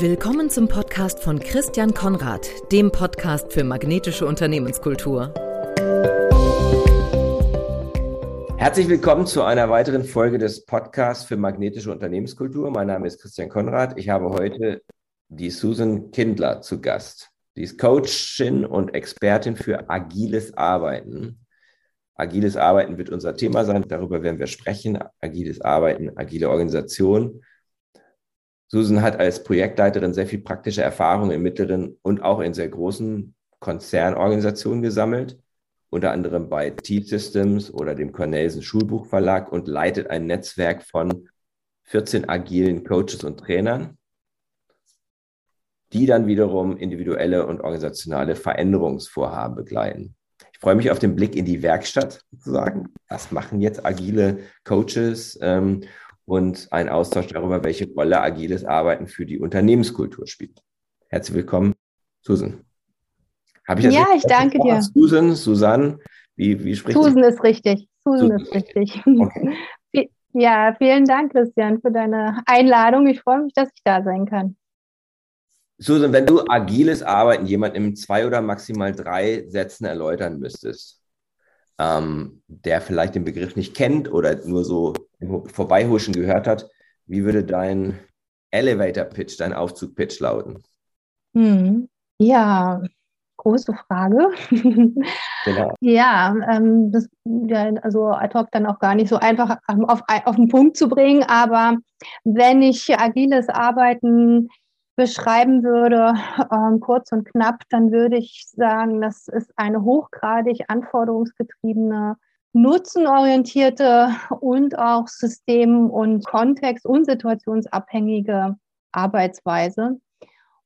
Willkommen zum Podcast von Christian Konrad, dem Podcast für magnetische Unternehmenskultur. Herzlich willkommen zu einer weiteren Folge des Podcasts für magnetische Unternehmenskultur. Mein Name ist Christian Konrad. Ich habe heute die Susan Kindler zu Gast. Sie ist Coachin und Expertin für agiles Arbeiten. Agiles Arbeiten wird unser Thema sein. Darüber werden wir sprechen. Agiles Arbeiten, agile Organisation. Susan hat als Projektleiterin sehr viel praktische Erfahrung in mittleren und auch in sehr großen Konzernorganisationen gesammelt, unter anderem bei T-Systems oder dem Cornelsen Schulbuchverlag und leitet ein Netzwerk von 14 agilen Coaches und Trainern, die dann wiederum individuelle und organisationale Veränderungsvorhaben begleiten. Ich freue mich auf den Blick in die Werkstatt sozusagen. Was machen jetzt agile Coaches ähm, und ein Austausch darüber, welche Rolle agiles Arbeiten für die Unternehmenskultur spielt. Herzlich willkommen, Susan. Habe ich das ja, ich danke dir. Susan, Susanne, wie, wie spricht Susan ist richtig. Susan, Susan ist richtig. Okay. Ja, vielen Dank, Christian, für deine Einladung. Ich freue mich, dass ich da sein kann. Susan, wenn du agiles Arbeiten jemand in zwei oder maximal drei Sätzen erläutern müsstest, ähm, der vielleicht den Begriff nicht kennt oder nur so Vorbeihuschen gehört hat, wie würde dein Elevator-Pitch, dein Aufzug-Pitch lauten? Hm. Ja, große Frage. genau. Ja, ähm, das, ja, also ad hoc dann auch gar nicht so einfach ähm, auf, auf den Punkt zu bringen, aber wenn ich agiles Arbeiten beschreiben würde, ähm, kurz und knapp, dann würde ich sagen, das ist eine hochgradig anforderungsgetriebene, nutzenorientierte und auch system- und kontext- und situationsabhängige Arbeitsweise.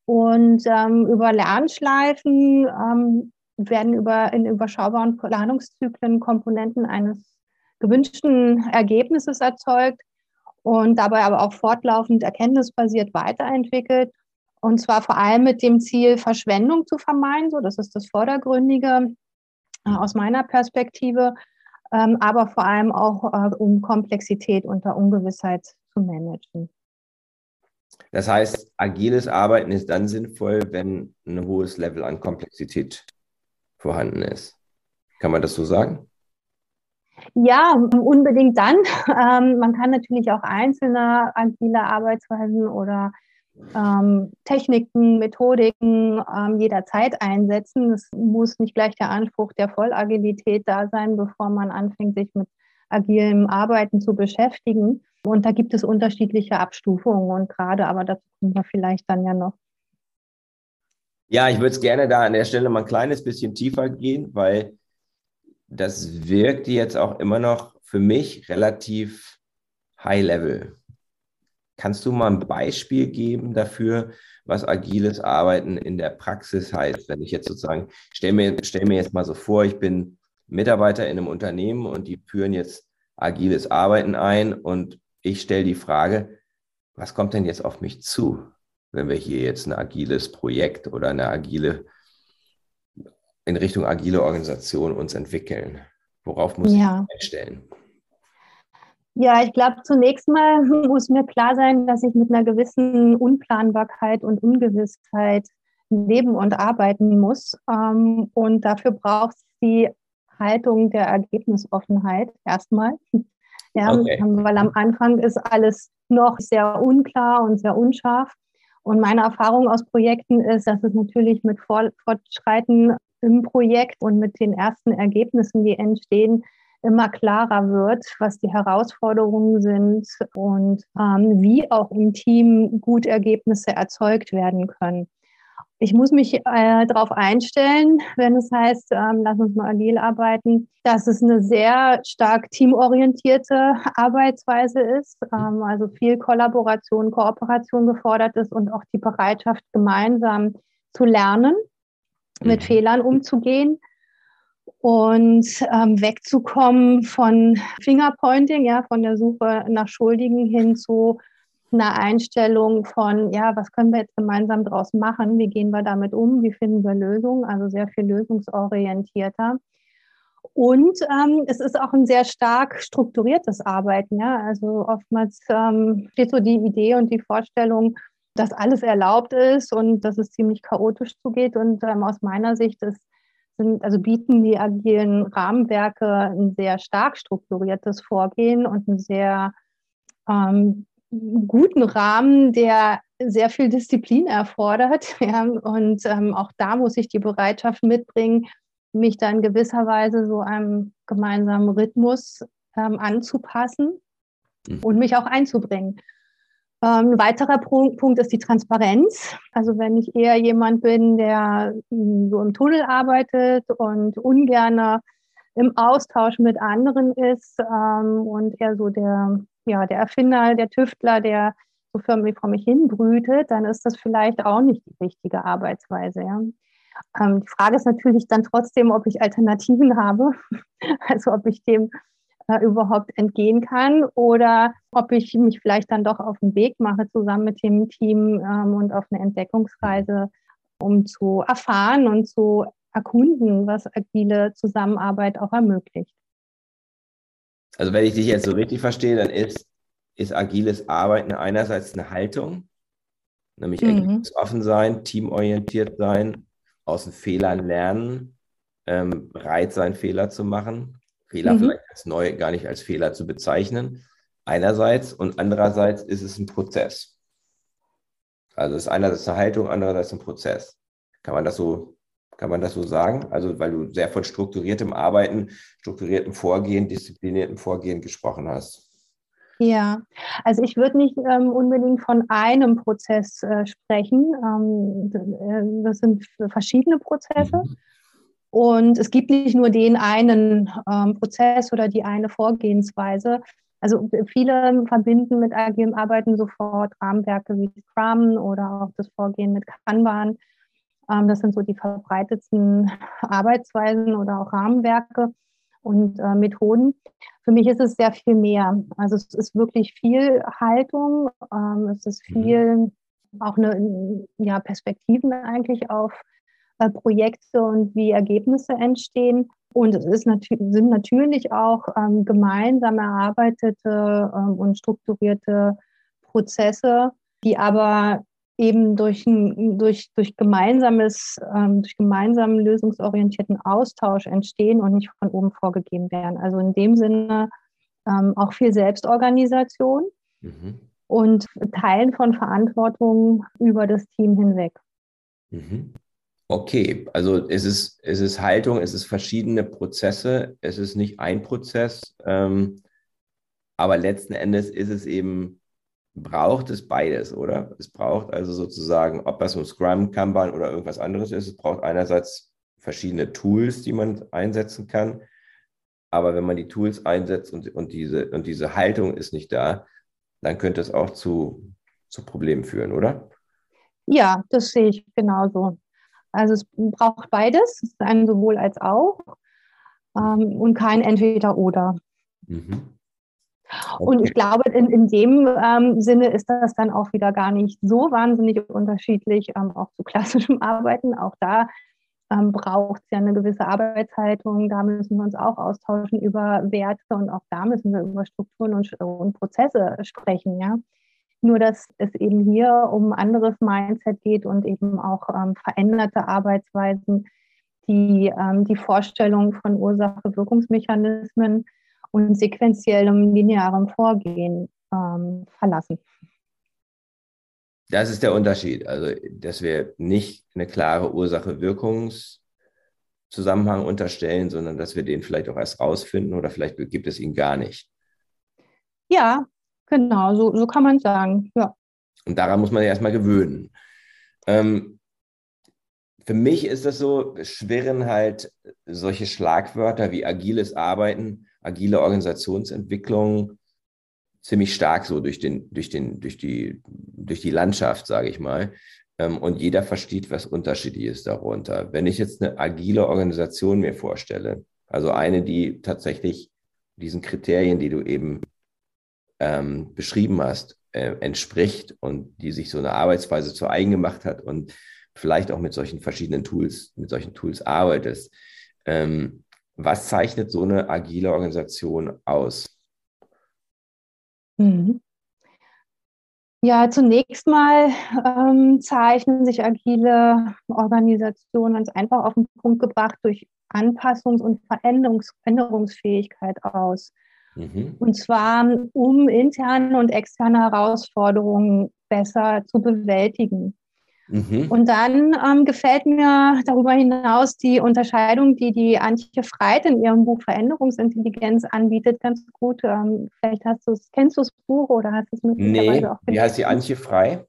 Und ähm, über Lernschleifen ähm, werden über, in überschaubaren Planungszyklen Komponenten eines gewünschten Ergebnisses erzeugt und dabei aber auch fortlaufend erkenntnisbasiert weiterentwickelt. Und zwar vor allem mit dem Ziel, Verschwendung zu vermeiden. So, das ist das Vordergründige äh, aus meiner Perspektive. Ähm, aber vor allem auch, äh, um Komplexität unter Ungewissheit zu managen. Das heißt, agiles Arbeiten ist dann sinnvoll, wenn ein hohes Level an Komplexität vorhanden ist. Kann man das so sagen? Ja, unbedingt dann. Ähm, man kann natürlich auch einzelne agile Arbeitsweisen oder ähm, Techniken, Methodiken ähm, jederzeit einsetzen. Es muss nicht gleich der Anspruch der Vollagilität da sein, bevor man anfängt, sich mit agilem Arbeiten zu beschäftigen. Und da gibt es unterschiedliche Abstufungen und gerade, aber dazu kommen wir vielleicht dann ja noch. Ja, ich würde es gerne da an der Stelle mal ein kleines bisschen tiefer gehen, weil das wirkt jetzt auch immer noch für mich relativ high level. Kannst du mal ein Beispiel geben dafür, was agiles Arbeiten in der Praxis heißt? Wenn ich jetzt sozusagen, stell mir, stell mir jetzt mal so vor, ich bin Mitarbeiter in einem Unternehmen und die führen jetzt agiles Arbeiten ein und ich stelle die Frage, was kommt denn jetzt auf mich zu, wenn wir hier jetzt ein agiles Projekt oder eine agile, in Richtung agile Organisation uns entwickeln? Worauf muss ja. ich einstellen? Ja, ich glaube, zunächst mal muss mir klar sein, dass ich mit einer gewissen Unplanbarkeit und Ungewissheit leben und arbeiten muss. Ähm, und dafür braucht es die Haltung der Ergebnisoffenheit erstmal. Ja, okay. weil am Anfang ist alles noch sehr unklar und sehr unscharf. Und meine Erfahrung aus Projekten ist, dass es natürlich mit Fortschreiten im Projekt und mit den ersten Ergebnissen, die entstehen, immer klarer wird, was die Herausforderungen sind und ähm, wie auch im Team gut Ergebnisse erzeugt werden können. Ich muss mich äh, darauf einstellen, wenn es heißt, ähm, lass uns mal agil arbeiten, dass es eine sehr stark teamorientierte Arbeitsweise ist, ähm, also viel Kollaboration, Kooperation gefordert ist und auch die Bereitschaft, gemeinsam zu lernen, mit mhm. Fehlern umzugehen und ähm, wegzukommen von Fingerpointing, ja, von der Suche nach Schuldigen hin zu einer Einstellung von, ja, was können wir jetzt gemeinsam daraus machen? Wie gehen wir damit um? Wie finden wir Lösungen? Also sehr viel lösungsorientierter. Und ähm, es ist auch ein sehr stark strukturiertes Arbeiten. Ja? Also oftmals ähm, steht so die Idee und die Vorstellung dass alles erlaubt ist und dass es ziemlich chaotisch zugeht. Und ähm, aus meiner Sicht ist, sind, also bieten die agilen Rahmenwerke ein sehr stark strukturiertes Vorgehen und einen sehr ähm, guten Rahmen, der sehr viel Disziplin erfordert. Ja, und ähm, auch da muss ich die Bereitschaft mitbringen, mich da in gewisser Weise so einem gemeinsamen Rhythmus ähm, anzupassen mhm. und mich auch einzubringen. Ähm, ein weiterer Punkt ist die Transparenz. Also wenn ich eher jemand bin, der hm, so im Tunnel arbeitet und ungern im Austausch mit anderen ist ähm, und eher so der, ja, der Erfinder, der Tüftler, der so für mich vor mich hin brütet, dann ist das vielleicht auch nicht die richtige Arbeitsweise. Ja. Ähm, die Frage ist natürlich dann trotzdem, ob ich Alternativen habe, also ob ich dem äh, überhaupt entgehen kann oder ob ich mich vielleicht dann doch auf den Weg mache zusammen mit dem Team ähm, und auf eine Entdeckungsreise, um zu erfahren und zu erkunden, was agile Zusammenarbeit auch ermöglicht. Also wenn ich dich jetzt so richtig verstehe, dann ist, ist agiles Arbeiten einerseits eine Haltung, nämlich mhm. offen sein, teamorientiert sein, aus den Fehlern lernen, ähm, bereit sein, Fehler zu machen, Fehler mhm. vielleicht als neu gar nicht als Fehler zu bezeichnen, einerseits und andererseits ist es ein Prozess. Also es ist einerseits eine Haltung, andererseits ein Prozess. Kann man das so, kann man das so sagen? Also weil du sehr von strukturiertem Arbeiten, strukturiertem Vorgehen, diszipliniertem Vorgehen gesprochen hast. Ja, also ich würde nicht ähm, unbedingt von einem Prozess äh, sprechen. Ähm, äh, das sind verschiedene Prozesse. Mhm. Und es gibt nicht nur den einen ähm, Prozess oder die eine Vorgehensweise. Also viele verbinden mit agilem Arbeiten sofort Rahmenwerke wie Scrum oder auch das Vorgehen mit Kanban. Ähm, das sind so die verbreitetsten Arbeitsweisen oder auch Rahmenwerke und äh, Methoden. Für mich ist es sehr viel mehr. Also es ist wirklich viel Haltung, ähm, es ist mhm. viel auch eine ja, Perspektiven eigentlich auf äh, Projekte und wie Ergebnisse entstehen. Und es ist nat sind natürlich auch ähm, gemeinsam erarbeitete ähm, und strukturierte Prozesse, die aber eben durch, ein, durch, durch gemeinsames, ähm, durch gemeinsamen lösungsorientierten Austausch entstehen und nicht von oben vorgegeben werden. Also in dem Sinne ähm, auch viel Selbstorganisation mhm. und Teilen von Verantwortung über das Team hinweg. Mhm. Okay, also es ist, es ist Haltung, es ist verschiedene Prozesse, es ist nicht ein Prozess, ähm, aber letzten Endes ist es eben, braucht es beides, oder? Es braucht also sozusagen, ob das ein Scrum, Kanban oder irgendwas anderes ist, es braucht einerseits verschiedene Tools, die man einsetzen kann, aber wenn man die Tools einsetzt und, und, diese, und diese Haltung ist nicht da, dann könnte es auch zu, zu Problemen führen, oder? Ja, das sehe ich genauso. Also es braucht beides, es ist ein sowohl als auch ähm, und kein Entweder-Oder. Mhm. Okay. Und ich glaube, in, in dem ähm, Sinne ist das dann auch wieder gar nicht so wahnsinnig unterschiedlich, ähm, auch zu klassischem Arbeiten. Auch da ähm, braucht es ja eine gewisse Arbeitshaltung. Da müssen wir uns auch austauschen über Werte und auch da müssen wir über Strukturen und, und Prozesse sprechen. Ja? Nur, dass es eben hier um anderes Mindset geht und eben auch ähm, veränderte Arbeitsweisen, die ähm, die Vorstellung von Ursache-Wirkungsmechanismen und sequenziellem linearem Vorgehen ähm, verlassen. Das ist der Unterschied. Also, dass wir nicht eine klare Ursache-Wirkungszusammenhang unterstellen, sondern dass wir den vielleicht auch erst rausfinden oder vielleicht gibt es ihn gar nicht. Ja, Genau, so, so kann man sagen, ja. Und daran muss man sich erstmal gewöhnen. Ähm, für mich ist das so, schwirren halt solche Schlagwörter wie agiles Arbeiten, agile Organisationsentwicklung ziemlich stark so durch, den, durch, den, durch, die, durch die Landschaft, sage ich mal. Ähm, und jeder versteht was Unterschiedliches darunter. Wenn ich jetzt eine agile Organisation mir vorstelle, also eine, die tatsächlich diesen Kriterien, die du eben ähm, beschrieben hast, äh, entspricht und die sich so eine Arbeitsweise zu eigen gemacht hat und vielleicht auch mit solchen verschiedenen Tools, mit solchen Tools arbeitest. Ähm, was zeichnet so eine agile Organisation aus? Mhm. Ja, zunächst mal ähm, zeichnen sich agile Organisationen ganz einfach auf den Punkt gebracht durch Anpassungs- und Veränderungs Veränderungsfähigkeit aus. Mhm. Und zwar, um interne und externe Herausforderungen besser zu bewältigen. Mhm. Und dann ähm, gefällt mir darüber hinaus die Unterscheidung, die die Antje Freit in ihrem Buch Veränderungsintelligenz anbietet, ganz gut. Ähm, vielleicht hast du es, kennst du das Buch oder hast du es möglicherweise nee. auch gelesen? Wie heißt die Antje Frei?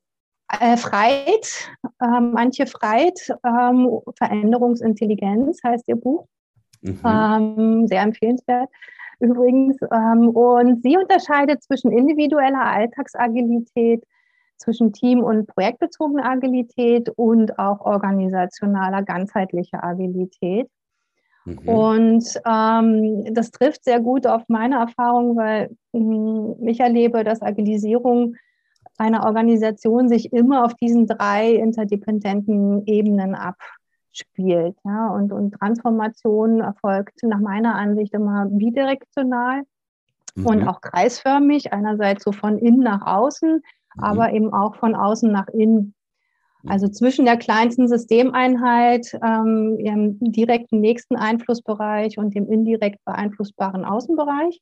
Äh, Freit, ähm, Antje Freit, ähm, Veränderungsintelligenz heißt ihr Buch. Mhm. Ähm, sehr empfehlenswert übrigens. Ähm, und sie unterscheidet zwischen individueller Alltagsagilität, zwischen Team- und projektbezogener Agilität und auch organisationaler, ganzheitlicher Agilität. Mhm. Und ähm, das trifft sehr gut auf meine Erfahrung, weil mh, hm, ich erlebe, dass Agilisierung einer Organisation sich immer auf diesen drei interdependenten Ebenen abspielt. Ja? Und, und Transformation erfolgt nach meiner Ansicht immer bidirektional mhm. und auch kreisförmig, einerseits so von innen nach außen, mhm. aber eben auch von außen nach innen. Mhm. Also zwischen der kleinsten Systemeinheit, ähm, ihrem direkten nächsten Einflussbereich und dem indirekt beeinflussbaren Außenbereich.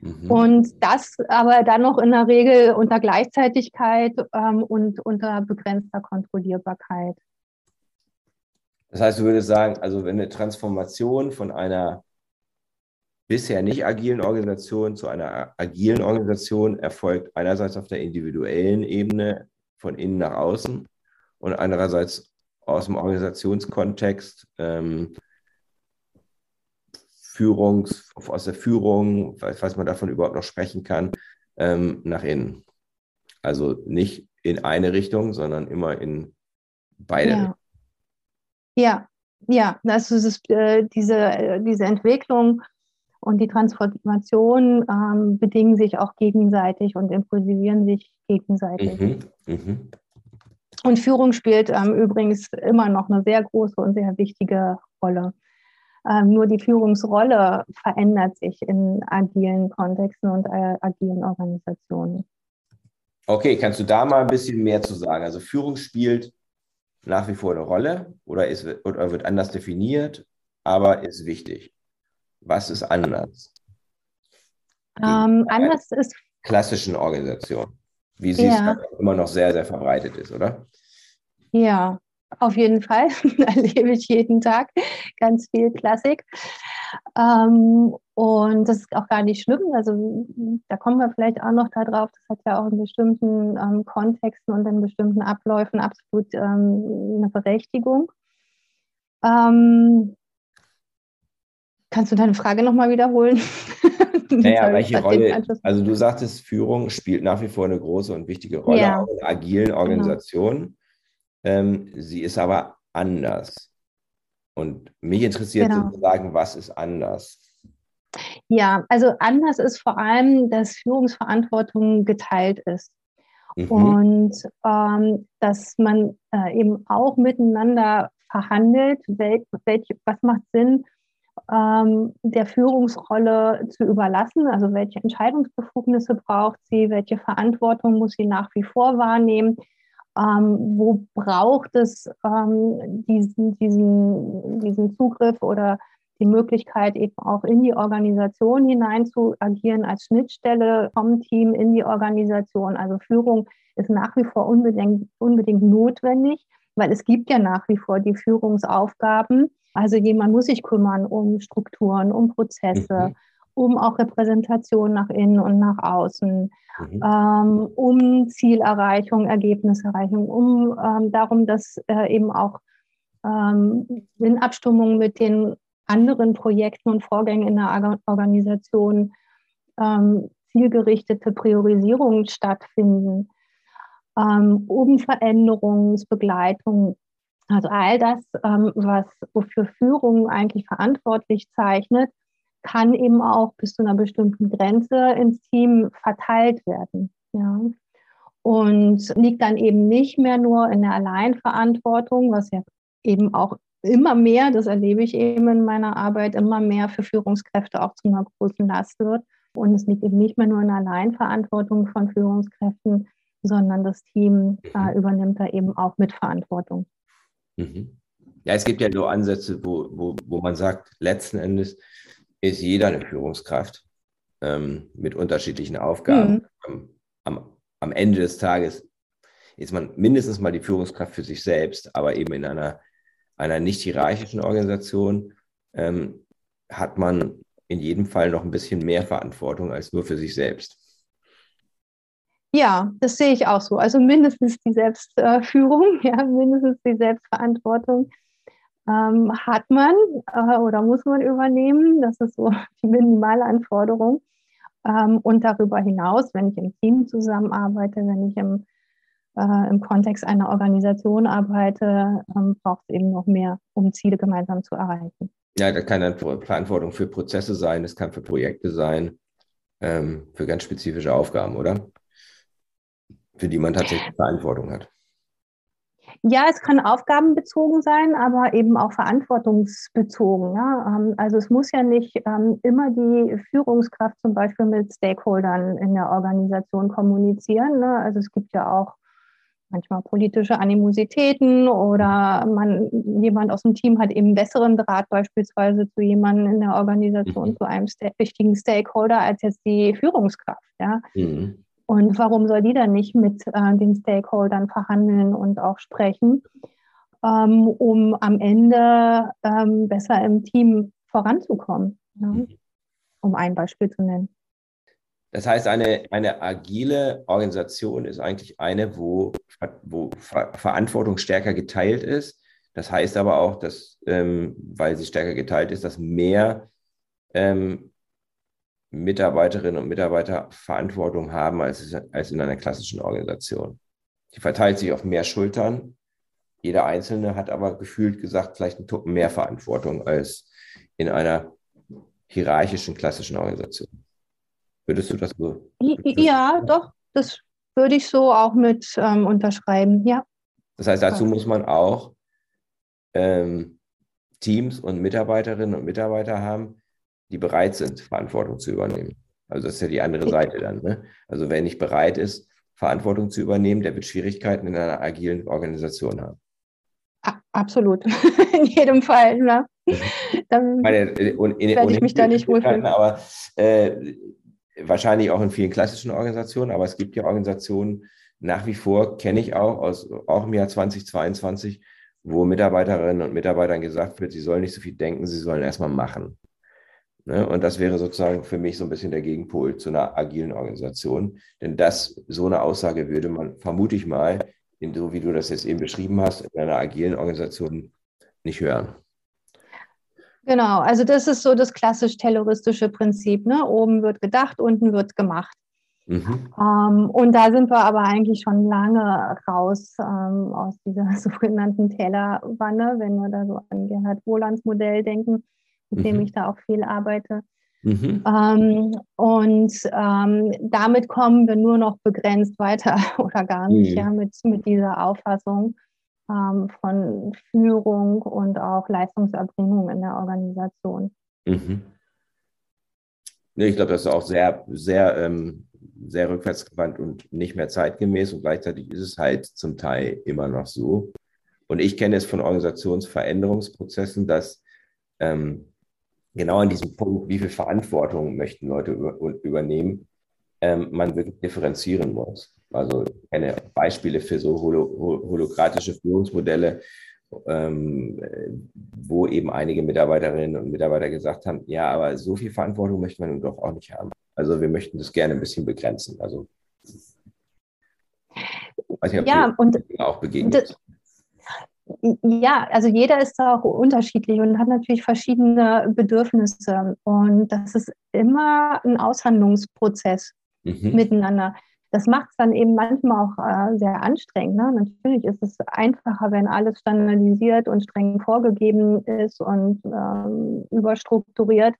Mhm. Und das aber dann noch in der Regel unter Gleichzeitigkeit ähm, und unter begrenzter Kontrollierbarkeit. Das heißt, du würdest sagen, also wenn eine Transformation von einer bisher nicht agilen Organisation zu einer agilen Organisation erfolgt einerseits auf der individuellen Ebene von innen nach außen und andererseits aus dem Organisationskontext ähm, Führungs, aus der Führung, falls man davon überhaupt noch sprechen kann, ähm, nach innen. Also nicht in eine Richtung, sondern immer in beide. Ja, ja, ja. das ist äh, diese, äh, diese Entwicklung und die Transformationen ähm, bedingen sich auch gegenseitig und impulsivieren sich gegenseitig. Mhm, mh. Und Führung spielt ähm, übrigens immer noch eine sehr große und sehr wichtige Rolle. Ähm, nur die Führungsrolle verändert sich in agilen Kontexten und äh, agilen Organisationen. Okay, kannst du da mal ein bisschen mehr zu sagen? Also Führung spielt nach wie vor eine Rolle oder, ist, oder wird anders definiert, aber ist wichtig. Was ist anders? Ähm, anders ist. Klassischen Organisation, wie sie ja. es immer noch sehr, sehr verbreitet ist, oder? Ja, auf jeden Fall. erlebe ich jeden Tag ganz viel Klassik. Ähm, und das ist auch gar nicht schlimm. Also da kommen wir vielleicht auch noch darauf. Das hat ja auch in bestimmten ähm, Kontexten und in bestimmten Abläufen absolut ähm, eine Berechtigung. Ähm, Kannst du deine Frage nochmal wiederholen? Naja, welche Rolle, also du sagtest, Führung spielt nach wie vor eine große und wichtige Rolle ja. in agilen genau. Organisationen. Genau. Ähm, sie ist aber anders. Und mich interessiert genau. sozusagen, was ist anders? Ja, also anders ist vor allem, dass Führungsverantwortung geteilt ist. Mhm. Und ähm, dass man äh, eben auch miteinander verhandelt, wel, welch, was macht Sinn, ähm, der Führungsrolle zu überlassen. Also welche Entscheidungsbefugnisse braucht sie, welche Verantwortung muss sie nach wie vor wahrnehmen, ähm, wo braucht es ähm, diesen, diesen, diesen Zugriff oder die Möglichkeit, eben auch in die Organisation hinein zu agieren als Schnittstelle vom Team in die Organisation. Also Führung ist nach wie vor unbedingt, unbedingt notwendig, weil es gibt ja nach wie vor die Führungsaufgaben also jemand muss sich kümmern um Strukturen, um Prozesse, mhm. Um auch Repräsentation nach innen und nach außen, mhm. ähm, um Zielerreichung, Ergebniserreichung, um ähm, darum, dass äh, eben auch ähm, in Abstimmung mit den anderen Projekten und Vorgängen in der Organisation ähm, zielgerichtete Priorisierungen stattfinden, ähm, um Veränderungsbegleitung also all das, ähm, was wofür Führung eigentlich verantwortlich zeichnet, kann eben auch bis zu einer bestimmten Grenze ins Team verteilt werden. Ja. Und liegt dann eben nicht mehr nur in der Alleinverantwortung, was ja eben auch immer mehr, das erlebe ich eben in meiner Arbeit, immer mehr für Führungskräfte auch zu einer großen Last wird. Und es liegt eben nicht mehr nur in der Alleinverantwortung von Führungskräften, sondern das Team äh, übernimmt da eben auch Mitverantwortung. Mhm. Ja, es gibt ja so Ansätze, wo, wo, wo man sagt, letzten Endes ist jeder eine Führungskraft ähm, mit unterschiedlichen Aufgaben. Mhm. Am, am Ende des Tages ist man mindestens mal die Führungskraft für sich selbst, aber eben in einer, einer nicht hierarchischen Organisation ähm, hat man in jedem Fall noch ein bisschen mehr Verantwortung als nur für sich selbst. Ja, das sehe ich auch so. Also mindestens die Selbstführung, ja, mindestens die Selbstverantwortung ähm, hat man äh, oder muss man übernehmen. Das ist so die Minimalanforderung. Ähm, und darüber hinaus, wenn ich im Team zusammenarbeite, wenn ich im, äh, im Kontext einer Organisation arbeite, ähm, braucht es eben noch mehr, um Ziele gemeinsam zu erreichen. Ja, das kann dann Verantwortung für Prozesse sein, das kann für Projekte sein, ähm, für ganz spezifische Aufgaben, oder? Für die man tatsächlich Verantwortung hat. Ja, es kann aufgabenbezogen sein, aber eben auch verantwortungsbezogen. Ja? Ähm, also es muss ja nicht ähm, immer die Führungskraft zum Beispiel mit Stakeholdern in der Organisation kommunizieren. Ne? Also es gibt ja auch manchmal politische Animositäten oder man, jemand aus dem Team hat eben besseren Draht beispielsweise zu jemandem in der Organisation, mhm. zu einem wichtigen Stakeholder als jetzt die Führungskraft. Ja? Mhm. Und warum soll die dann nicht mit äh, den Stakeholdern verhandeln und auch sprechen, ähm, um am Ende ähm, besser im Team voranzukommen? Ja? Mhm. Um ein Beispiel zu nennen. Das heißt, eine, eine agile Organisation ist eigentlich eine, wo, wo Ver Verantwortung stärker geteilt ist. Das heißt aber auch, dass, ähm, weil sie stärker geteilt ist, dass mehr ähm, Mitarbeiterinnen und Mitarbeiter Verantwortung haben als, als in einer klassischen Organisation. Die verteilt sich auf mehr Schultern. Jeder Einzelne hat aber gefühlt gesagt, vielleicht einen Tucken mehr Verantwortung als in einer hierarchischen klassischen Organisation. Würdest du das so? Ja, doch, das würde ich so auch mit ähm, unterschreiben, ja. Das heißt, dazu muss man auch ähm, Teams und Mitarbeiterinnen und Mitarbeiter haben, die bereit sind, Verantwortung zu übernehmen. Also das ist ja die andere Seite dann. Ne? Also wer nicht bereit ist, Verantwortung zu übernehmen, der wird Schwierigkeiten in einer agilen Organisation haben. Absolut, in jedem Fall. Ne? Dann Meine, äh, in, werde ich mich da nicht wohlfühlen. Aber äh, wahrscheinlich auch in vielen klassischen Organisationen, aber es gibt ja Organisationen, nach wie vor kenne ich auch aus auch im Jahr 2022, wo Mitarbeiterinnen und Mitarbeitern gesagt wird, sie sollen nicht so viel denken, sie sollen erstmal machen. Ne? Und das wäre sozusagen für mich so ein bisschen der Gegenpol zu einer agilen Organisation. Denn das, so eine Aussage würde man, vermute ich mal, in, so wie du das jetzt eben beschrieben hast, in einer agilen Organisation nicht hören. Genau, also das ist so das klassisch terroristische Prinzip. Ne? Oben wird gedacht, unten wird gemacht. Mhm. Ähm, und da sind wir aber eigentlich schon lange raus ähm, aus dieser sogenannten Tellerwanne, wenn wir da so an Gerhard Wohlands Modell denken mit dem mhm. ich da auch viel arbeite. Mhm. Ähm, und ähm, damit kommen wir nur noch begrenzt weiter oder gar nicht, mhm. ja, mit, mit dieser Auffassung ähm, von Führung und auch Leistungserbringung in der Organisation. Mhm. Ich glaube, das ist auch sehr, sehr, ähm, sehr rückwärtsgewandt und nicht mehr zeitgemäß und gleichzeitig ist es halt zum Teil immer noch so. Und ich kenne es von Organisationsveränderungsprozessen, dass ähm, genau an diesem Punkt, wie viel Verantwortung möchten Leute über, übernehmen, ähm, man wirklich differenzieren muss. Also ich kenne Beispiele für so holo, holokratische Führungsmodelle, ähm, wo eben einige Mitarbeiterinnen und Mitarbeiter gesagt haben, ja, aber so viel Verantwortung möchte man doch auch nicht haben. Also wir möchten das gerne ein bisschen begrenzen. Also nicht, ja, und auch begegnet. Ja, also jeder ist da auch unterschiedlich und hat natürlich verschiedene Bedürfnisse. Und das ist immer ein Aushandlungsprozess mhm. miteinander. Das macht es dann eben manchmal auch äh, sehr anstrengend. Ne? Natürlich ist es einfacher, wenn alles standardisiert und streng vorgegeben ist und ähm, überstrukturiert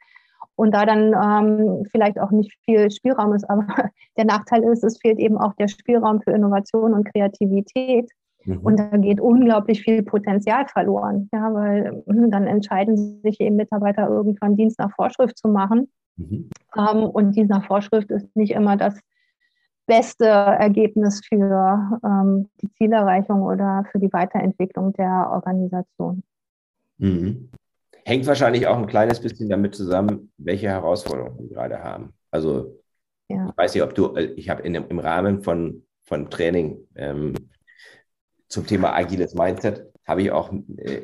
und da dann ähm, vielleicht auch nicht viel Spielraum ist. Aber der Nachteil ist, es fehlt eben auch der Spielraum für Innovation und Kreativität. Mhm. Und da geht unglaublich viel Potenzial verloren, ja, weil hm, dann entscheiden sich eben Mitarbeiter irgendwann Dienst nach Vorschrift zu machen. Mhm. Ähm, und Dienst nach Vorschrift ist nicht immer das, beste Ergebnis für ähm, die Zielerreichung oder für die Weiterentwicklung der Organisation. Mhm. Hängt wahrscheinlich auch ein kleines bisschen damit zusammen, welche Herausforderungen wir gerade haben. Also ja. ich weiß nicht, ob du, äh, ich habe im Rahmen von, von Training ähm, zum Thema agiles Mindset, habe ich auch äh,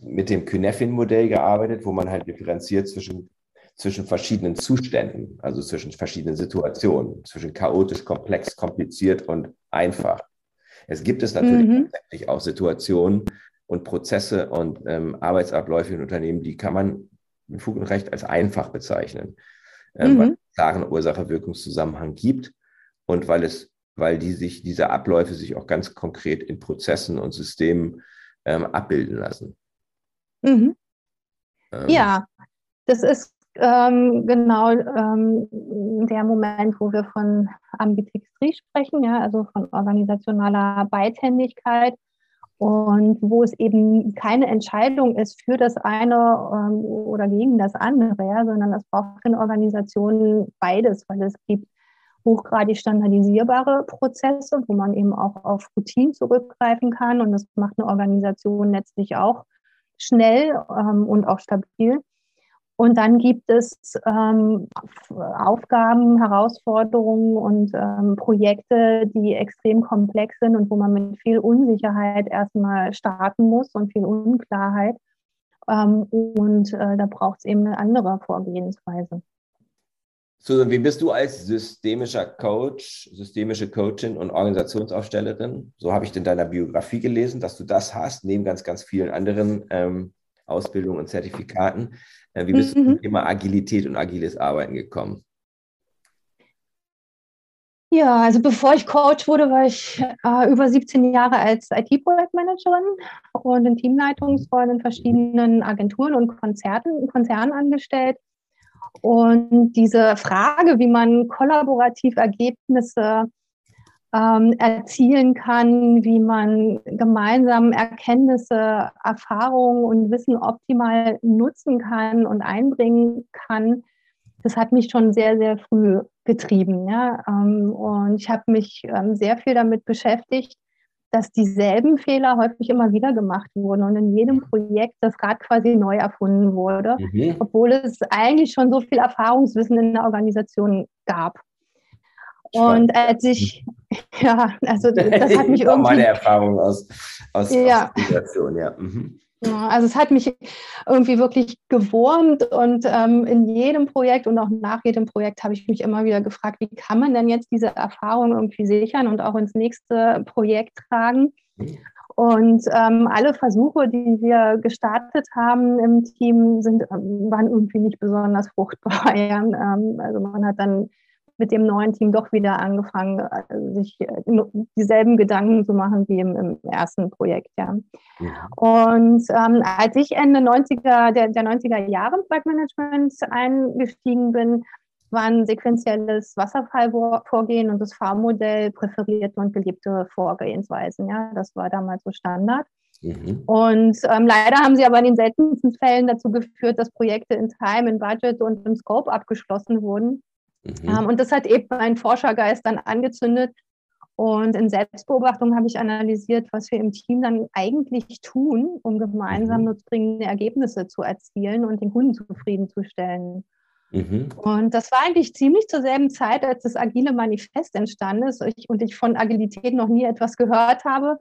mit dem Kynefin-Modell gearbeitet, wo man halt differenziert zwischen zwischen verschiedenen Zuständen, also zwischen verschiedenen Situationen, zwischen chaotisch, komplex, kompliziert und einfach. Es gibt es natürlich mhm. tatsächlich auch Situationen und Prozesse und ähm, Arbeitsabläufe in Unternehmen, die kann man mit Fug und Recht als einfach bezeichnen, ähm, mhm. weil es klaren Ursache-Wirkungszusammenhang gibt und weil es, weil die sich, diese Abläufe sich auch ganz konkret in Prozessen und Systemen ähm, abbilden lassen. Mhm. Ähm, ja, das ist ähm, genau ähm, der Moment, wo wir von Ambidextrie sprechen, ja, also von organisationaler Beidhändigkeit und wo es eben keine Entscheidung ist für das eine ähm, oder gegen das andere, ja, sondern es braucht in Organisationen beides, weil es gibt hochgradig standardisierbare Prozesse, wo man eben auch auf Routinen zurückgreifen kann und das macht eine Organisation letztlich auch schnell ähm, und auch stabil. Und dann gibt es ähm, Aufgaben, Herausforderungen und ähm, Projekte, die extrem komplex sind und wo man mit viel Unsicherheit erstmal starten muss und viel Unklarheit. Ähm, und äh, da braucht es eben eine andere Vorgehensweise. Susan, wie bist du als systemischer Coach, systemische Coachin und Organisationsaufstellerin? So habe ich in deiner Biografie gelesen, dass du das hast, neben ganz, ganz vielen anderen ähm, Ausbildungen und Zertifikaten. Äh, wie bist mhm. du zum Thema Agilität und agiles Arbeiten gekommen? Ja, also bevor ich Coach wurde, war ich äh, über 17 Jahre als IT-Projektmanagerin und in Teamleitungsrollen in verschiedenen Agenturen und Konzerten, Konzernen angestellt. Und diese Frage, wie man kollaborativ Ergebnisse ähm, erzielen kann, wie man gemeinsam Erkenntnisse, Erfahrungen und Wissen optimal nutzen kann und einbringen kann, das hat mich schon sehr, sehr früh getrieben. Ja? Ähm, und ich habe mich ähm, sehr viel damit beschäftigt, dass dieselben Fehler häufig immer wieder gemacht wurden und in jedem Projekt das Rad quasi neu erfunden wurde, mhm. obwohl es eigentlich schon so viel Erfahrungswissen in der Organisation gab. Und als ich, ja, also das hat mich irgendwie. meine Erfahrung aus, aus, ja. aus Situation, ja. Mhm. Also es hat mich irgendwie wirklich gewurmt und ähm, in jedem Projekt und auch nach jedem Projekt habe ich mich immer wieder gefragt, wie kann man denn jetzt diese Erfahrung irgendwie sichern und auch ins nächste Projekt tragen? Und ähm, alle Versuche, die wir gestartet haben im Team, sind, ähm, waren irgendwie nicht besonders fruchtbar. Ähm, also man hat dann mit dem neuen Team doch wieder angefangen, äh, sich äh, dieselben Gedanken zu machen wie im, im ersten Projekt. Ja. ja. Und ähm, als ich Ende 90er, der, der 90er Jahre im Projektmanagement eingestiegen bin, waren sequenzielles Wasserfallvorgehen und das Fahrmodell präferierte und gelebte Vorgehensweisen. Ja, das war damals so Standard. Mhm. Und ähm, leider haben sie aber in den seltensten Fällen dazu geführt, dass Projekte in Time, in Budget und im Scope abgeschlossen wurden. Mhm. Ähm, und das hat eben meinen Forschergeist dann angezündet. Und in Selbstbeobachtung habe ich analysiert, was wir im Team dann eigentlich tun, um gemeinsam mhm. nutzbringende Ergebnisse zu erzielen und den Kunden zufriedenzustellen. Mhm. Und das war eigentlich ziemlich zur selben Zeit, als das Agile Manifest entstanden ist und ich von Agilität noch nie etwas gehört habe.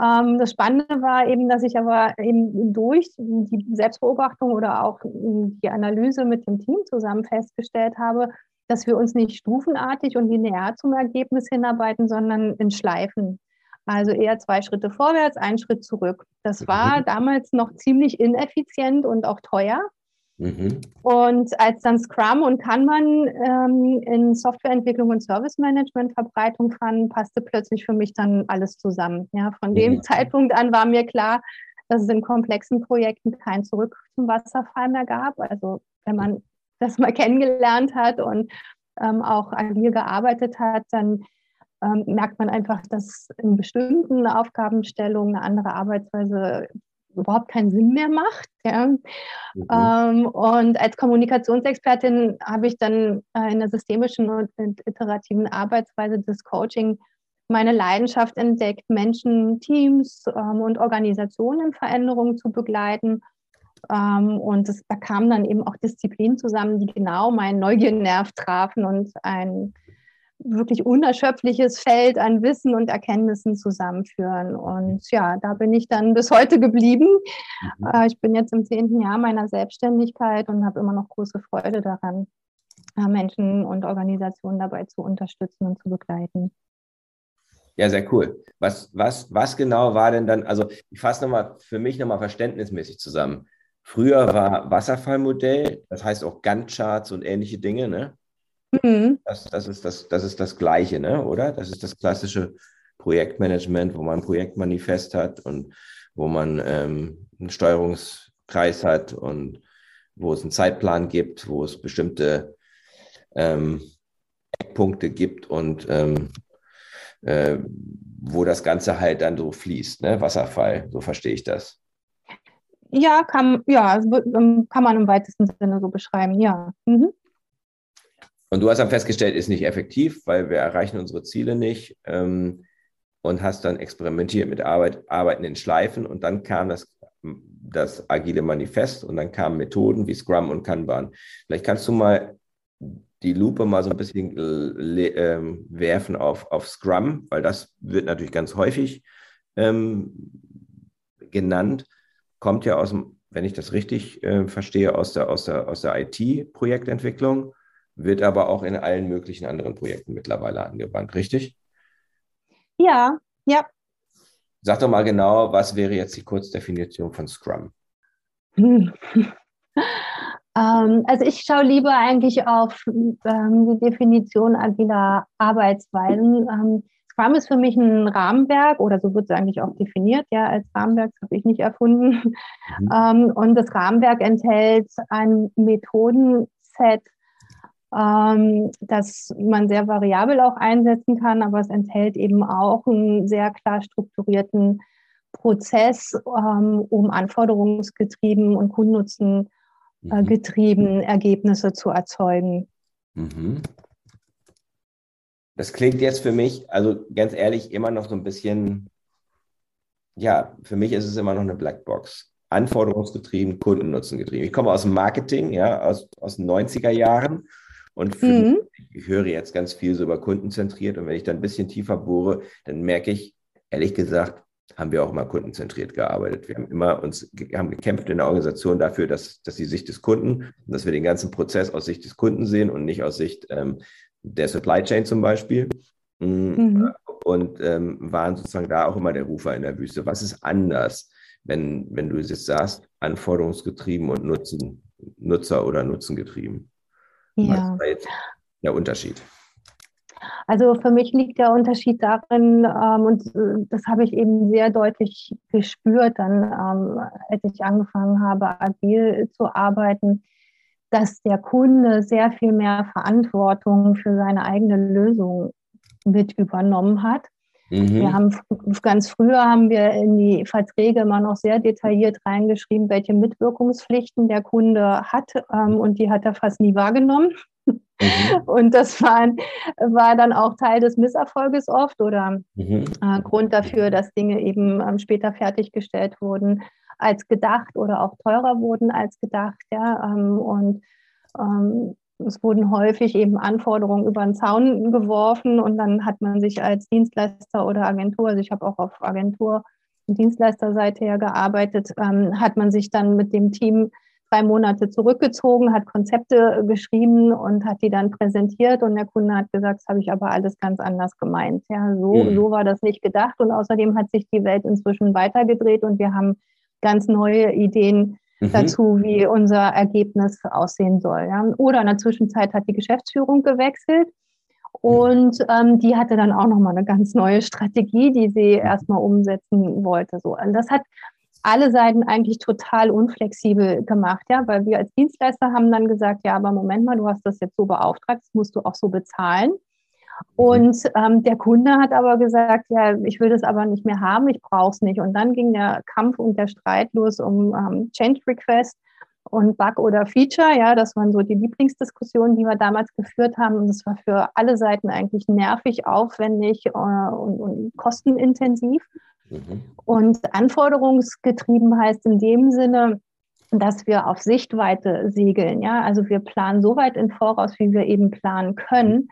Ähm, das Spannende war eben, dass ich aber eben durch die Selbstbeobachtung oder auch die Analyse mit dem Team zusammen festgestellt habe, dass wir uns nicht stufenartig und linear zum Ergebnis hinarbeiten, sondern in Schleifen. Also eher zwei Schritte vorwärts, ein Schritt zurück. Das war mhm. damals noch ziemlich ineffizient und auch teuer. Mhm. Und als dann Scrum und Kanban ähm, in Softwareentwicklung und Service Management Verbreitung fanden, passte plötzlich für mich dann alles zusammen. Ja, von mhm. dem Zeitpunkt an war mir klar, dass es in komplexen Projekten kein Zurück zum Wasserfall mehr gab. Also wenn man das mal kennengelernt hat und ähm, auch agil gearbeitet hat, dann ähm, merkt man einfach, dass in bestimmten Aufgabenstellungen eine andere Arbeitsweise überhaupt keinen Sinn mehr macht. Ja. Mhm. Ähm, und als Kommunikationsexpertin habe ich dann äh, in der systemischen und iterativen Arbeitsweise des Coaching meine Leidenschaft entdeckt, Menschen, Teams ähm, und Organisationen in Veränderungen zu begleiten. Ähm, und es, da kamen dann eben auch Disziplinen zusammen, die genau meinen Neugiernerv trafen und ein wirklich unerschöpfliches Feld an Wissen und Erkenntnissen zusammenführen. Und ja, da bin ich dann bis heute geblieben. Mhm. Äh, ich bin jetzt im zehnten Jahr meiner Selbstständigkeit und habe immer noch große Freude daran, äh, Menschen und Organisationen dabei zu unterstützen und zu begleiten. Ja, sehr cool. Was, was, was genau war denn dann, also ich fasse nochmal für mich nochmal verständnismäßig zusammen. Früher war Wasserfallmodell, das heißt auch Gantt-Charts und ähnliche Dinge, ne? Mhm. Das, das, ist das, das ist das Gleiche, ne? oder? Das ist das klassische Projektmanagement, wo man ein Projektmanifest hat und wo man ähm, einen Steuerungskreis hat und wo es einen Zeitplan gibt, wo es bestimmte ähm, Eckpunkte gibt und ähm, äh, wo das Ganze halt dann so fließt, ne? Wasserfall, so verstehe ich das. Ja, kann, ja, ähm, kann man im weitesten Sinne so beschreiben, ja. Mhm. Und du hast dann festgestellt, ist nicht effektiv, weil wir erreichen unsere Ziele nicht ähm, und hast dann experimentiert mit Arbeit, Arbeiten in Schleifen und dann kam das, das agile Manifest und dann kamen Methoden wie Scrum und Kanban. Vielleicht kannst du mal die Lupe mal so ein bisschen äh, werfen auf, auf Scrum, weil das wird natürlich ganz häufig ähm, genannt, kommt ja aus dem, wenn ich das richtig äh, verstehe, aus der, aus der, aus der IT-Projektentwicklung, wird aber auch in allen möglichen anderen Projekten mittlerweile angewandt, richtig? Ja, ja. Sag doch mal genau, was wäre jetzt die Kurzdefinition von Scrum? Ähm, also ich schaue lieber eigentlich auf ähm, die Definition agiler Arbeitsweisen. Ähm, Scrum ist für mich ein Rahmenwerk oder so wird es eigentlich auch definiert, ja, als Rahmenwerk, das habe ich nicht erfunden. Mhm. Ähm, und das Rahmenwerk enthält ein Methodenset, ähm, das man sehr variabel auch einsetzen kann, aber es enthält eben auch einen sehr klar strukturierten Prozess, ähm, um anforderungsgetrieben und Kundennutzen äh, mhm. getrieben Ergebnisse zu erzeugen. Mhm. Das klingt jetzt für mich, also ganz ehrlich, immer noch so ein bisschen, ja, für mich ist es immer noch eine Blackbox. Anforderungsgetrieben, Kundennutzen getrieben. Ich komme aus dem Marketing, ja, aus, aus den 90er Jahren und mhm. mich, ich höre jetzt ganz viel so über kundenzentriert und wenn ich dann ein bisschen tiefer bohre, dann merke ich, ehrlich gesagt, haben wir auch immer kundenzentriert gearbeitet. Wir haben immer uns haben gekämpft in der Organisation dafür, dass, dass die Sicht des Kunden, dass wir den ganzen Prozess aus Sicht des Kunden sehen und nicht aus Sicht ähm, der Supply Chain zum Beispiel. Mm, mhm. Und ähm, waren sozusagen da auch immer der Rufer in der Wüste. Was ist anders, wenn, wenn du jetzt sagst, anforderungsgetrieben und Nutzen, Nutzer- oder Nutzengetrieben? Ja. Was ist der Unterschied? Also für mich liegt der Unterschied darin, ähm, und äh, das habe ich eben sehr deutlich gespürt, dann, ähm, als ich angefangen habe, agil zu arbeiten, dass der Kunde sehr viel mehr Verantwortung für seine eigene Lösung mit übernommen hat. Mhm. Wir haben ganz früher haben wir in die Verträge immer noch sehr detailliert reingeschrieben, welche Mitwirkungspflichten der Kunde hat, ähm, und die hat er fast nie wahrgenommen. Mhm. Und das war, war, dann auch Teil des Misserfolges oft oder mhm. äh, Grund dafür, dass Dinge eben ähm, später fertiggestellt wurden als gedacht oder auch teurer wurden als gedacht. Ja, ähm, und ähm, es wurden häufig eben Anforderungen über den Zaun geworfen und dann hat man sich als Dienstleister oder Agentur, also ich habe auch auf Agentur- und Dienstleisterseite her gearbeitet, ähm, hat man sich dann mit dem Team drei Monate zurückgezogen, hat Konzepte geschrieben und hat die dann präsentiert und der Kunde hat gesagt, das habe ich aber alles ganz anders gemeint. Ja, so, mhm. so war das nicht gedacht und außerdem hat sich die Welt inzwischen weitergedreht und wir haben ganz neue Ideen mhm. dazu, wie unser Ergebnis aussehen soll. Ja. Oder in der Zwischenzeit hat die Geschäftsführung gewechselt und ähm, die hatte dann auch nochmal eine ganz neue Strategie, die sie mhm. erstmal umsetzen wollte. So. Und das hat alle Seiten eigentlich total unflexibel gemacht, ja, weil wir als Dienstleister haben dann gesagt, ja, aber Moment mal, du hast das jetzt so beauftragt, das musst du auch so bezahlen. Und ähm, der Kunde hat aber gesagt, ja, ich will das aber nicht mehr haben, ich brauche es nicht. Und dann ging der Kampf und der Streit los um ähm, Change Request und Bug oder Feature. Ja, das waren so die Lieblingsdiskussionen, die wir damals geführt haben. Und das war für alle Seiten eigentlich nervig, aufwendig äh, und, und, kostenintensiv. Mhm. Und anforderungsgetrieben heißt in dem Sinne, dass wir auf Sichtweite segeln. Ja, also wir planen so weit in Voraus, wie wir eben planen können.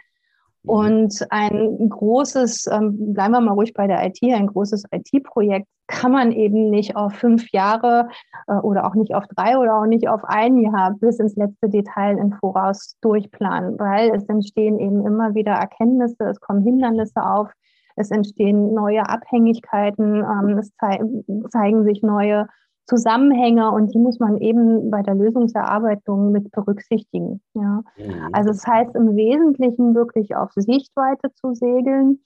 Mhm. Und ein großes, ähm, bleiben wir mal ruhig bei der IT, ein großes IT-Projekt kann man eben nicht auf fünf Jahre äh, oder auch nicht auf drei oder auch nicht auf ein Jahr bis ins letzte Detail im Voraus durchplanen, weil es entstehen eben immer wieder Erkenntnisse, es kommen Hindernisse auf, es entstehen neue Abhängigkeiten, ähm, es zei zeigen sich neue Zusammenhänge und die muss man eben bei der Lösungserarbeitung mit berücksichtigen. Ja. Mhm. Also es das heißt im Wesentlichen wirklich auf Sichtweite zu segeln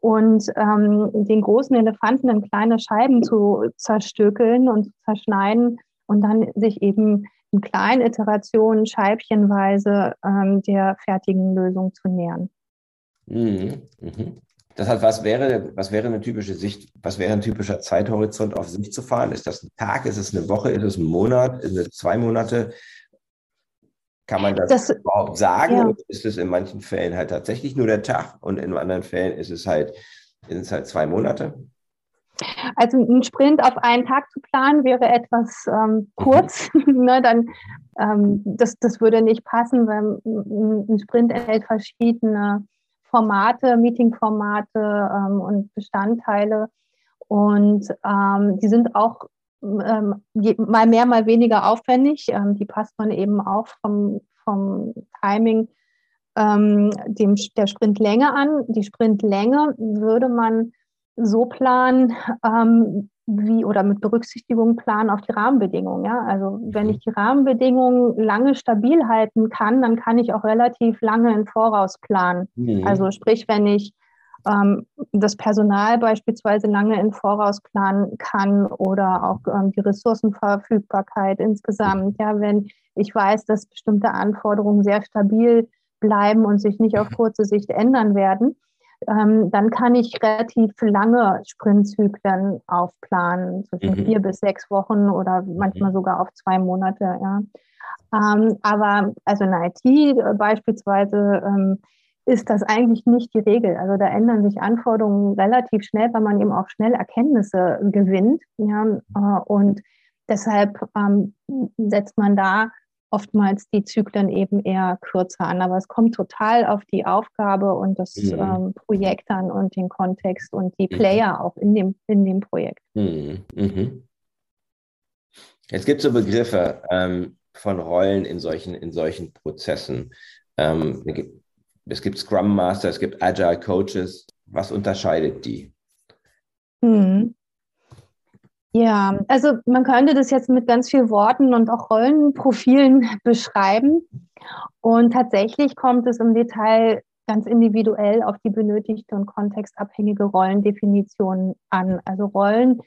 und ähm, den großen Elefanten in kleine Scheiben zu zerstückeln und zu zerschneiden und dann sich eben in kleinen Iterationen scheibchenweise ähm, der fertigen Lösung zu nähern. Mhm. Mhm. Das heißt, was wäre, was wäre eine typische Sicht, was wäre ein typischer Zeithorizont auf Sicht zu fahren? Ist das ein Tag, ist es eine Woche, ist es ein Monat, ist es zwei Monate? Kann man das, das überhaupt sagen? Ja. Ist es in manchen Fällen halt tatsächlich nur der Tag und in anderen Fällen ist es halt, sind es halt zwei Monate? Also ein Sprint auf einen Tag zu planen wäre etwas ähm, mhm. kurz. Ne, dann, ähm, das, das würde nicht passen, weil ein Sprint enthält verschiedene Formate, Meetingformate ähm, und Bestandteile. Und ähm, die sind auch ähm, mal mehr, mal weniger aufwendig. Ähm, die passt man eben auch vom, vom Timing ähm, dem, der Sprintlänge an. Die Sprintlänge würde man so planen, ähm, wie oder mit Berücksichtigung planen auf die Rahmenbedingungen. Ja? Also wenn mhm. ich die Rahmenbedingungen lange stabil halten kann, dann kann ich auch relativ lange im Voraus planen. Mhm. Also sprich, wenn ich ähm, das Personal beispielsweise lange im Voraus planen kann oder auch ähm, die Ressourcenverfügbarkeit insgesamt. Ja, wenn ich weiß, dass bestimmte Anforderungen sehr stabil bleiben und sich nicht auf mhm. kurze Sicht ändern werden, ähm, dann kann ich relativ lange Sprintzyklen aufplanen, zwischen mhm. vier bis sechs Wochen oder manchmal mhm. sogar auf zwei Monate. Ja. Ähm, aber also in IT beispielsweise ähm, ist das eigentlich nicht die Regel. Also da ändern sich Anforderungen relativ schnell, weil man eben auch schnell Erkenntnisse gewinnt. Ja, äh, und deshalb ähm, setzt man da oftmals die Zyklen eben eher kürzer an. Aber es kommt total auf die Aufgabe und das mhm. ähm, Projekt an und den Kontext und die mhm. Player mhm. auch in dem, in dem Projekt. Mhm. mhm. Es gibt so Begriffe ähm, von Rollen in solchen, in solchen Prozessen. Ähm, es gibt Scrum Master, es gibt Agile Coaches. Was unterscheidet die? Mhm. Ja, also man könnte das jetzt mit ganz vielen Worten und auch Rollenprofilen beschreiben. Und tatsächlich kommt es im Detail ganz individuell auf die benötigte und kontextabhängige Rollendefinition an. Also Rollen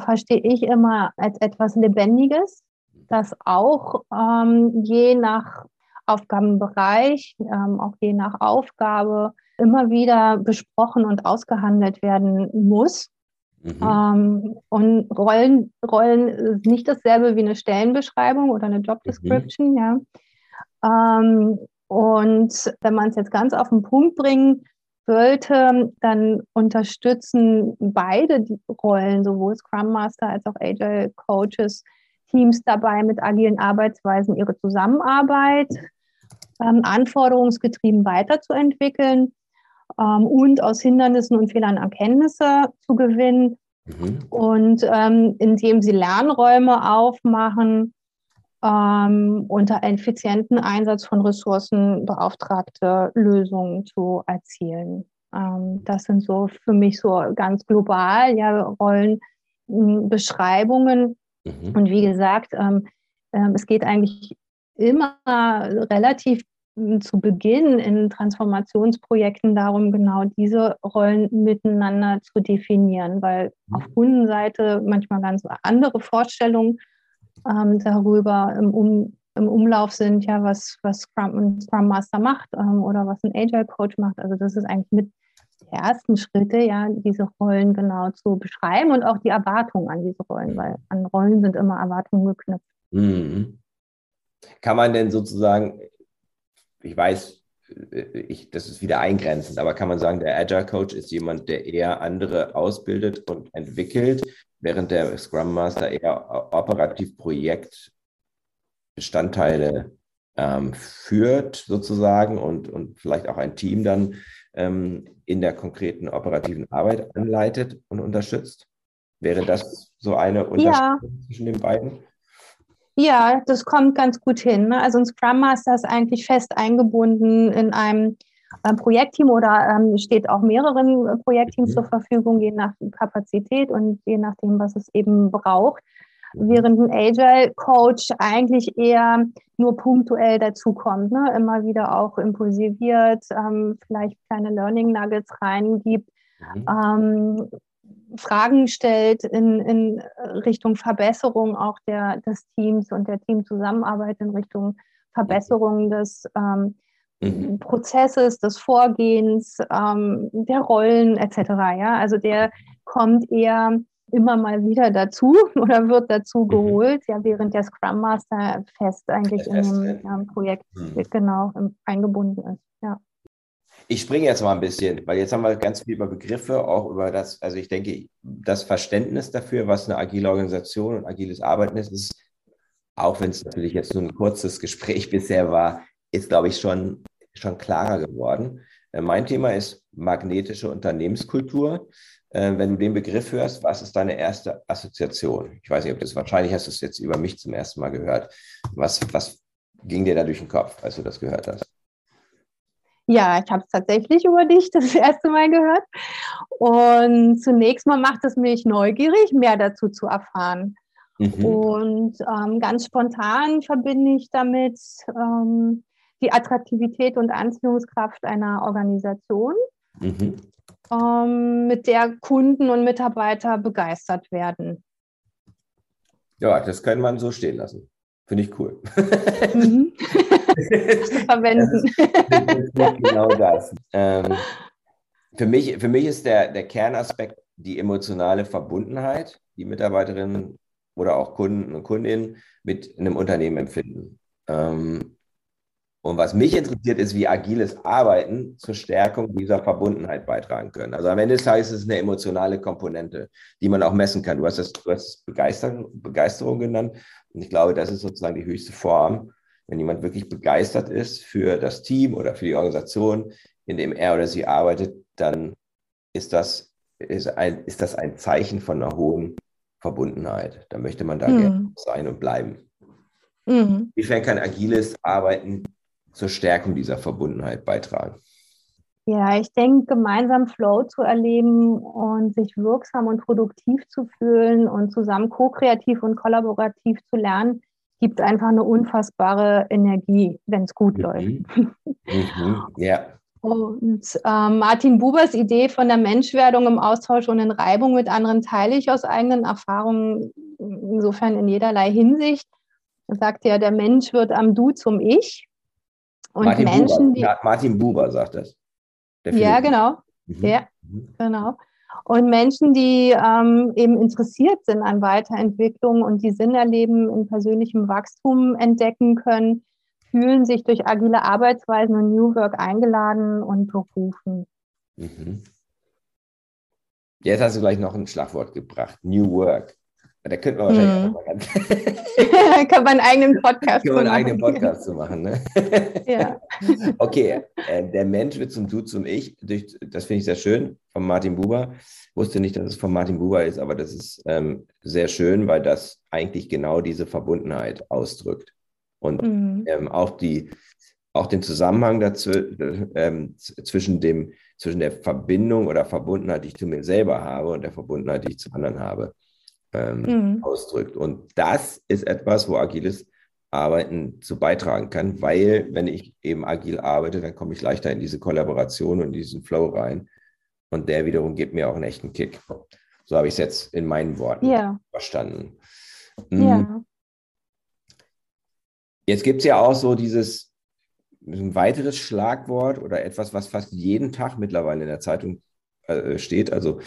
verstehe ich immer als etwas Lebendiges, das auch ähm, je nach Aufgabenbereich, ähm, auch je nach Aufgabe immer wieder besprochen und ausgehandelt werden muss. Mhm. Ähm, und Rollen, Rollen ist nicht dasselbe wie eine Stellenbeschreibung oder eine Job mhm. Description, mhm. ja. Ähm, und wenn man es jetzt ganz auf den Punkt bringen sollte, dann unterstützen beide die Rollen, sowohl Scrum Master als auch Agile Coaches, Teams dabei mit agilen Arbeitsweisen ihre Zusammenarbeit ähm, anforderungsgetrieben weiterzuentwickeln ähm, und aus Hindernissen und Fehlern Erkenntnisse zu gewinnen. Mhm. Und ähm, indem sie Lernräume aufmachen, ähm, unter effizienten Einsatz von Ressourcen beauftragte Lösungen zu erzielen. Ähm, das sind so für mich so ganz global ja, Rollenbeschreibungen. Mhm. Und wie gesagt, ähm, ähm, es geht eigentlich immer relativ zu Beginn in Transformationsprojekten darum, genau diese Rollen miteinander zu definieren, weil mhm. auf Kundenseite manchmal ganz andere Vorstellungen ähm, darüber im, um, im Umlauf sind, ja, was, was Scrum, ein Scrum Master macht ähm, oder was ein Agile Coach macht. Also das ist eigentlich mit die ersten Schritte, ja, diese Rollen genau zu beschreiben und auch die Erwartungen an diese Rollen, weil an Rollen sind immer Erwartungen geknüpft. Mhm. Kann man denn sozusagen, ich weiß, ich, das ist wieder eingrenzend, aber kann man sagen, der Agile Coach ist jemand, der eher andere ausbildet und entwickelt, während der Scrum Master eher operativ Projektbestandteile ähm, führt sozusagen und, und vielleicht auch ein Team dann ähm, in der konkreten operativen Arbeit anleitet und unterstützt? Wäre das so eine Unterscheidung ja. zwischen den beiden? Ja, das kommt ganz gut hin. Ne? Also ein Scrum Master ist eigentlich fest eingebunden in einem äh, Projektteam oder ähm, steht auch mehreren äh, Projektteams mhm. zur Verfügung, je nach Kapazität und je nachdem, was es eben braucht. Mhm. Während ein Agile-Coach eigentlich eher nur punktuell dazukommt, ne? immer wieder auch impulsiviert, ähm, vielleicht kleine Learning Nuggets reingibt, mhm. ähm, Fragen stellt in, in Richtung Verbesserung auch der, des Teams und der Teamzusammenarbeit in Richtung Verbesserung des ähm, mhm. Prozesses, des Vorgehens, ähm, der Rollen etc. Ja? Also der kommt eher immer mal wieder dazu oder wird dazu mhm. geholt, ja, während der Scrum Master fest eigentlich fest, in dem ja, Projekt mhm. genau eingebunden ist. Ja. Ich springe jetzt mal ein bisschen, weil jetzt haben wir ganz viel über Begriffe, auch über das, also ich denke, das Verständnis dafür, was eine agile Organisation und agiles Arbeiten ist, ist auch wenn es natürlich jetzt nur ein kurzes Gespräch bisher war, ist, glaube ich, schon, schon klarer geworden. Äh, mein Thema ist magnetische Unternehmenskultur. Äh, wenn du den Begriff hörst, was ist deine erste Assoziation? Ich weiß nicht, ob das wahrscheinlich hast du es jetzt über mich zum ersten Mal gehört. Was, was ging dir da durch den Kopf, als du das gehört hast? Ja, ich habe es tatsächlich über dich das erste Mal gehört. Und zunächst mal macht es mich neugierig, mehr dazu zu erfahren. Mhm. Und ähm, ganz spontan verbinde ich damit ähm, die Attraktivität und Anziehungskraft einer Organisation. Mhm ähm, mit der Kunden und Mitarbeiter begeistert werden. Ja, das kann man so stehen lassen. Finde ich cool. Mhm. verwenden. Das ist, das ist genau das. Ähm, für, mich, für mich ist der, der Kernaspekt die emotionale Verbundenheit, die Mitarbeiterinnen oder auch Kunden und Kundinnen mit einem Unternehmen empfinden. Ähm, und was mich interessiert, ist, wie agiles Arbeiten zur Stärkung dieser Verbundenheit beitragen können. Also am Ende des Tages ist es eine emotionale Komponente, die man auch messen kann. Du hast das, du hast Begeisterung, Begeisterung genannt. Und ich glaube, das ist sozusagen die höchste Form. Wenn jemand wirklich begeistert ist für das Team oder für die Organisation, in dem er oder sie arbeitet, dann ist das, ist ein, ist das ein Zeichen von einer hohen Verbundenheit. Da möchte man da mhm. gerne sein und bleiben. Mhm. Inwiefern kann agiles Arbeiten zur Stärkung dieser Verbundenheit beitragen? Ja, ich denke, gemeinsam Flow zu erleben und sich wirksam und produktiv zu fühlen und zusammen ko-kreativ und kollaborativ zu lernen, gibt einfach eine unfassbare Energie, wenn es gut mhm. läuft. Mhm. Ja. Und äh, Martin Bubers Idee von der Menschwerdung im Austausch und in Reibung mit anderen teile ich aus eigenen Erfahrungen, insofern in jederlei Hinsicht. Er sagt ja, der Mensch wird am Du zum Ich. Und Martin Menschen, Buber. die. Martin Buber sagt das. Ja, genau. Mhm. Ja, mhm. genau. Und Menschen, die ähm, eben interessiert sind an Weiterentwicklung und die Sinn erleben in persönlichem Wachstum entdecken können, fühlen sich durch agile Arbeitsweisen und New Work eingeladen und berufen. Mhm. Jetzt hast du gleich noch ein Schlagwort gebracht, New Work. Da könnte man wahrscheinlich hm. auch mal ganz. Kann man einen eigenen Podcast Kann man einen eigenen Podcast zu machen, ne? ja. Okay, äh, der Mensch wird zum Du, zum Ich. Durch, das finde ich sehr schön von Martin Buber. Wusste nicht, dass es von Martin Buber ist, aber das ist ähm, sehr schön, weil das eigentlich genau diese Verbundenheit ausdrückt. Und mhm. ähm, auch, die, auch den Zusammenhang dazu, ähm, zwischen, dem, zwischen der Verbindung oder Verbundenheit, die ich zu mir selber habe und der Verbundenheit, die ich zu anderen habe ähm, mhm. ausdrückt. Und das ist etwas, wo agiles Arbeiten zu beitragen kann, weil wenn ich eben agil arbeite, dann komme ich leichter in diese Kollaboration und diesen Flow rein. Und der wiederum gibt mir auch einen echten Kick. So habe ich es jetzt in meinen Worten ja. verstanden. Mhm. Ja. Jetzt gibt es ja auch so dieses ein weiteres Schlagwort oder etwas, was fast jeden Tag mittlerweile in der Zeitung äh, steht. Also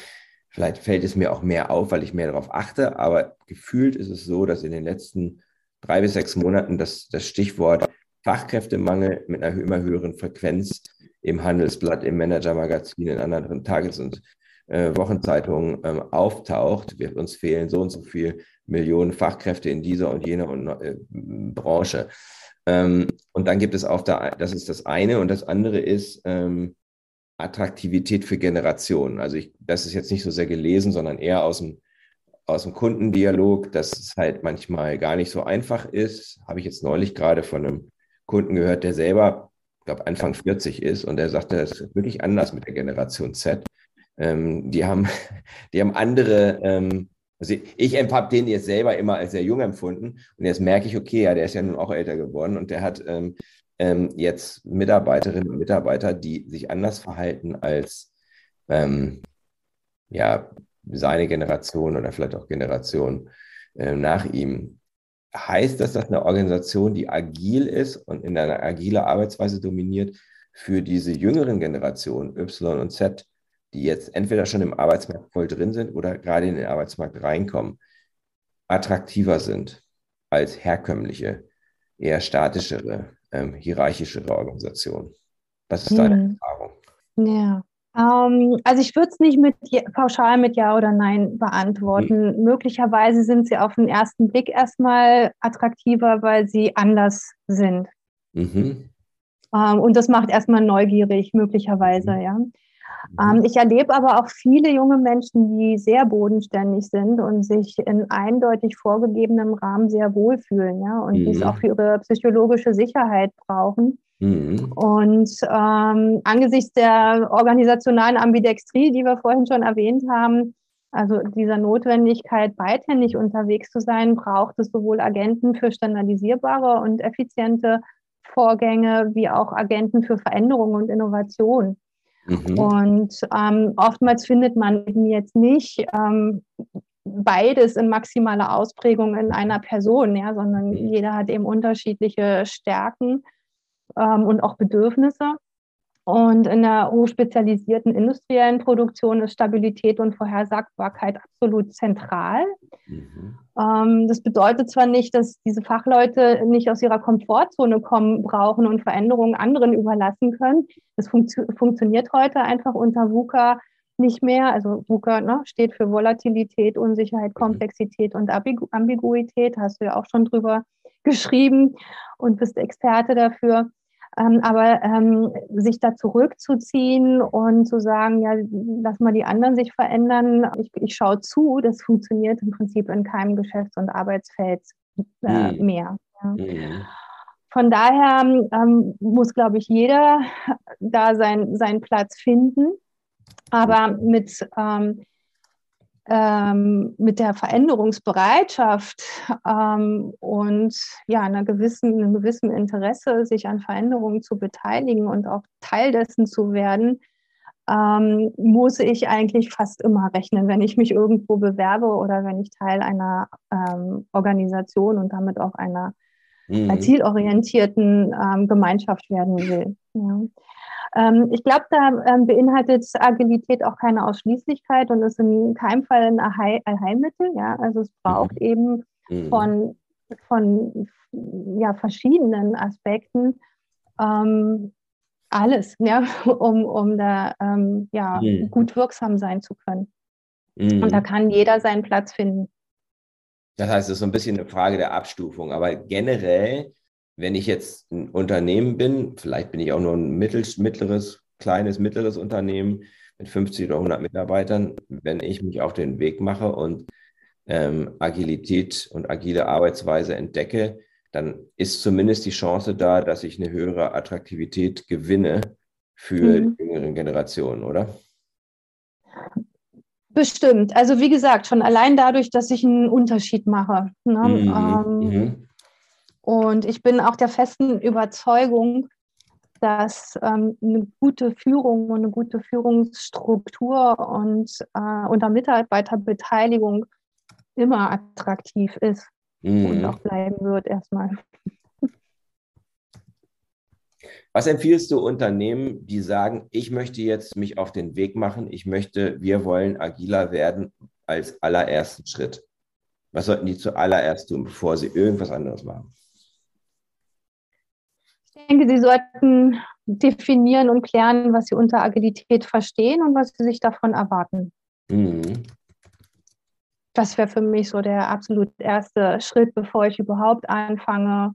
vielleicht fällt es mir auch mehr auf, weil ich mehr darauf achte, aber gefühlt ist es so, dass in den letzten drei bis sechs Monaten das, das Stichwort Fachkräftemangel mit einer immer höheren Frequenz im Handelsblatt, im Managermagazin, in anderen Tages- und äh, Wochenzeitungen ähm, auftaucht, wird uns fehlen so und so viel Millionen Fachkräfte in dieser und jener und, äh, Branche. Ähm, und dann gibt es auch da, das ist das eine und das andere ist ähm, Attraktivität für Generationen. Also ich, das ist jetzt nicht so sehr gelesen, sondern eher aus dem, aus dem Kundendialog, dass es halt manchmal gar nicht so einfach ist. Habe ich jetzt neulich gerade von einem Kunden gehört, der selber, ich glaube, Anfang 40 ist und der sagte, es ist wirklich anders mit der Generation Z. Ähm, die, haben, die haben andere, ähm, also ich habe den jetzt selber immer als sehr jung empfunden und jetzt merke ich, okay, ja, der ist ja nun auch älter geworden und der hat ähm, ähm jetzt Mitarbeiterinnen und Mitarbeiter, die sich anders verhalten als ähm, ja, seine Generation oder vielleicht auch Generation äh, nach ihm. Heißt das, dass eine Organisation, die agil ist und in einer agile Arbeitsweise dominiert, für diese jüngeren Generationen Y und Z die jetzt entweder schon im Arbeitsmarkt voll drin sind oder gerade in den Arbeitsmarkt reinkommen, attraktiver sind als herkömmliche, eher statischere, ähm, hierarchischere Organisationen. Was ist deine hm. Erfahrung? Ja. Ähm, also ich würde es nicht mit pauschal mit Ja oder Nein beantworten. Hm. Möglicherweise sind sie auf den ersten Blick erstmal attraktiver, weil sie anders sind. Mhm. Ähm, und das macht erstmal neugierig, möglicherweise, mhm. ja. Ähm, ich erlebe aber auch viele junge Menschen, die sehr bodenständig sind und sich in eindeutig vorgegebenem Rahmen sehr wohlfühlen, ja, und mhm. die es mhm. auch für ihre psychologische Sicherheit brauchen. Mhm. Und ähm, angesichts der organisationalen Ambidextrie, die wir vorhin schon erwähnt haben, also dieser Notwendigkeit, beidhändig unterwegs zu sein, braucht es sowohl Agenten für standardisierbare und effiziente Vorgänge wie auch Agenten für Veränderung und Innovation. Mhm. Und ähm, oftmals findet man eben jetzt nicht ähm, beides in maximaler Ausprägung in einer Person, ja, sondern mhm. jeder hat eben unterschiedliche Stärken ähm, und auch Bedürfnisse. Und in der hochspezialisierten industriellen Produktion ist Stabilität und Vorhersagbarkeit absolut zentral. Mhm. Ähm, das bedeutet zwar nicht, dass diese Fachleute nicht aus ihrer Komfortzone kommen brauchen und Veränderungen anderen überlassen können. Das funktio funktioniert heute einfach unter VUCA nicht mehr. Also VUCA ne, steht für Volatilität, Unsicherheit, mhm. Komplexität und Ambigu Ambiguität. Hast du ja auch schon drüber geschrieben und bist Experte dafür. Ähm, aber ähm, sich da zurückzuziehen und zu sagen, ja, lass mal die anderen sich verändern, ich, ich schaue zu, das funktioniert im Prinzip in keinem Geschäfts- und Arbeitsfeld äh, mhm. mehr. Ja. Mhm. Von daher ähm, muss, glaube ich, jeder da sein, seinen Platz finden. Aber mit ähm, ähm, mit der Veränderungsbereitschaft ähm, und ja, einer gewissen, einem gewissen Interesse, sich an Veränderungen zu beteiligen und auch Teil dessen zu werden, ähm, muss ich eigentlich fast immer rechnen, wenn ich mich irgendwo bewerbe oder wenn ich Teil einer ähm, Organisation und damit auch einer mhm. zielorientierten ähm, Gemeinschaft werden will. Ja. Ähm, ich glaube, da ähm, beinhaltet Agilität auch keine Ausschließlichkeit und ist in keinem Fall ein Allheilmittel. Ja? Also es braucht mhm. eben mhm. von, von ja, verschiedenen Aspekten ähm, alles, ja, um, um da ähm, ja, mhm. gut wirksam sein zu können. Und da mhm. kann jeder seinen Platz finden. Das heißt, es ist so ein bisschen eine Frage der Abstufung, aber generell wenn ich jetzt ein Unternehmen bin, vielleicht bin ich auch nur ein mittleres, kleines, mittleres Unternehmen mit 50 oder 100 Mitarbeitern, wenn ich mich auf den Weg mache und ähm, Agilität und agile Arbeitsweise entdecke, dann ist zumindest die Chance da, dass ich eine höhere Attraktivität gewinne für mhm. die jüngeren Generationen, oder? Bestimmt. Also wie gesagt, schon allein dadurch, dass ich einen Unterschied mache. Ne? Mhm. Ähm, mhm. Und ich bin auch der festen Überzeugung, dass ähm, eine gute Führung und eine gute Führungsstruktur und äh, unter Mitarbeiterbeteiligung immer attraktiv ist mhm. und auch bleiben wird erstmal. Was empfiehlst du Unternehmen, die sagen, ich möchte jetzt mich auf den Weg machen, ich möchte, wir wollen agiler werden als allerersten Schritt? Was sollten die zuallererst tun, bevor sie irgendwas anderes machen? Ich denke, sie sollten definieren und klären, was sie unter Agilität verstehen und was sie sich davon erwarten. Mhm. Das wäre für mich so der absolut erste Schritt, bevor ich überhaupt anfange,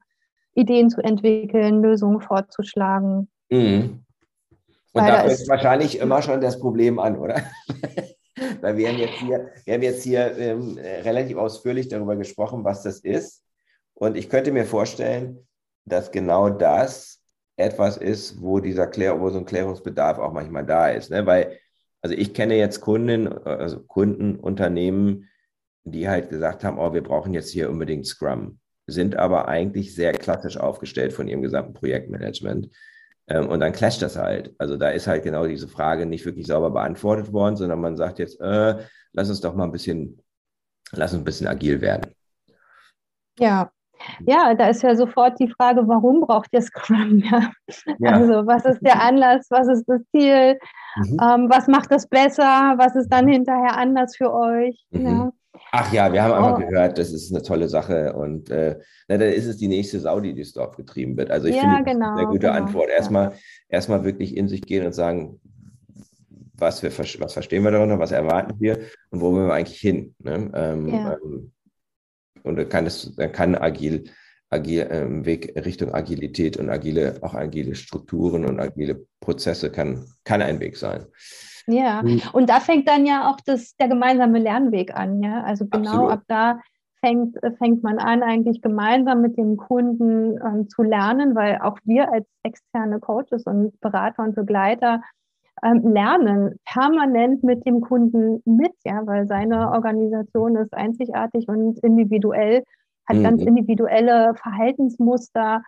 Ideen zu entwickeln, Lösungen vorzuschlagen. Mhm. Und da fängt wahrscheinlich immer schon das Problem an, oder? Weil wir haben jetzt hier, wir haben jetzt hier ähm, relativ ausführlich darüber gesprochen, was das ist. Und ich könnte mir vorstellen, dass genau das etwas ist, wo dieser Klär, wo so ein Klärungsbedarf auch manchmal da ist. Ne? Weil, also ich kenne jetzt Kunden, also Kunden, Unternehmen, die halt gesagt haben, oh, wir brauchen jetzt hier unbedingt Scrum, sind aber eigentlich sehr klassisch aufgestellt von ihrem gesamten Projektmanagement. Ähm, und dann clasht das halt. Also da ist halt genau diese Frage nicht wirklich sauber beantwortet worden, sondern man sagt jetzt, äh, lass uns doch mal ein bisschen, lass uns ein bisschen agil werden. Ja, ja, da ist ja sofort die Frage, warum braucht ihr Scrum? Ja. ja. Also was ist der Anlass, was ist das Ziel, mhm. ähm, was macht das besser, was ist dann hinterher anders für euch? Mhm. Ja. Ach ja, wir haben einfach oh. gehört, das ist eine tolle Sache und äh, na, dann ist es die nächste Saudi, die durchs Dorf getrieben wird. Also ich finde, genau, das ist eine gute genau, Antwort. Erstmal, erstmal wirklich in sich gehen und sagen, was, wir, was verstehen wir darunter, was erwarten wir und wo wollen wir eigentlich hin? Ne? Ähm, ja. ähm, und dann kann es, kann agil, agil ähm, Weg Richtung Agilität und agile, auch agile Strukturen und agile Prozesse kann, kann ein Weg sein. Ja, hm. und da fängt dann ja auch das, der gemeinsame Lernweg an, ja. Also genau Absolut. ab da fängt, fängt man an, eigentlich gemeinsam mit dem Kunden ähm, zu lernen, weil auch wir als externe Coaches und Berater und Begleiter ähm, lernen permanent mit dem Kunden mit, ja, weil seine Organisation ist einzigartig und individuell, hat mhm. ganz individuelle Verhaltensmuster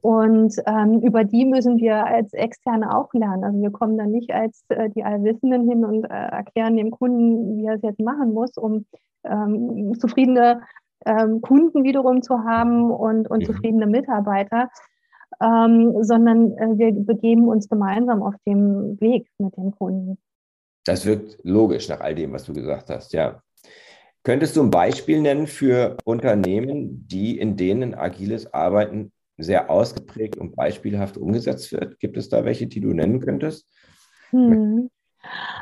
und ähm, über die müssen wir als Externe auch lernen. Also wir kommen dann nicht als äh, die Allwissenden hin und äh, erklären dem Kunden, wie er es jetzt machen muss, um ähm, zufriedene ähm, Kunden wiederum zu haben und, und mhm. zufriedene Mitarbeiter, ähm, sondern äh, wir begeben uns gemeinsam auf dem Weg mit dem Kunden. Das wirkt logisch nach all dem, was du gesagt hast, ja. Könntest du ein Beispiel nennen für Unternehmen, die in denen agiles Arbeiten sehr ausgeprägt und beispielhaft umgesetzt wird? Gibt es da welche, die du nennen könntest? Hm.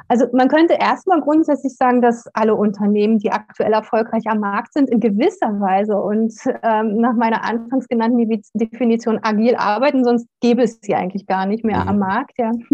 Also man könnte erstmal grundsätzlich sagen, dass alle Unternehmen, die aktuell erfolgreich am Markt sind, in gewisser Weise und ähm, nach meiner anfangs genannten Definition agil arbeiten, sonst gäbe es sie eigentlich gar nicht mehr mhm. am Markt. Ja.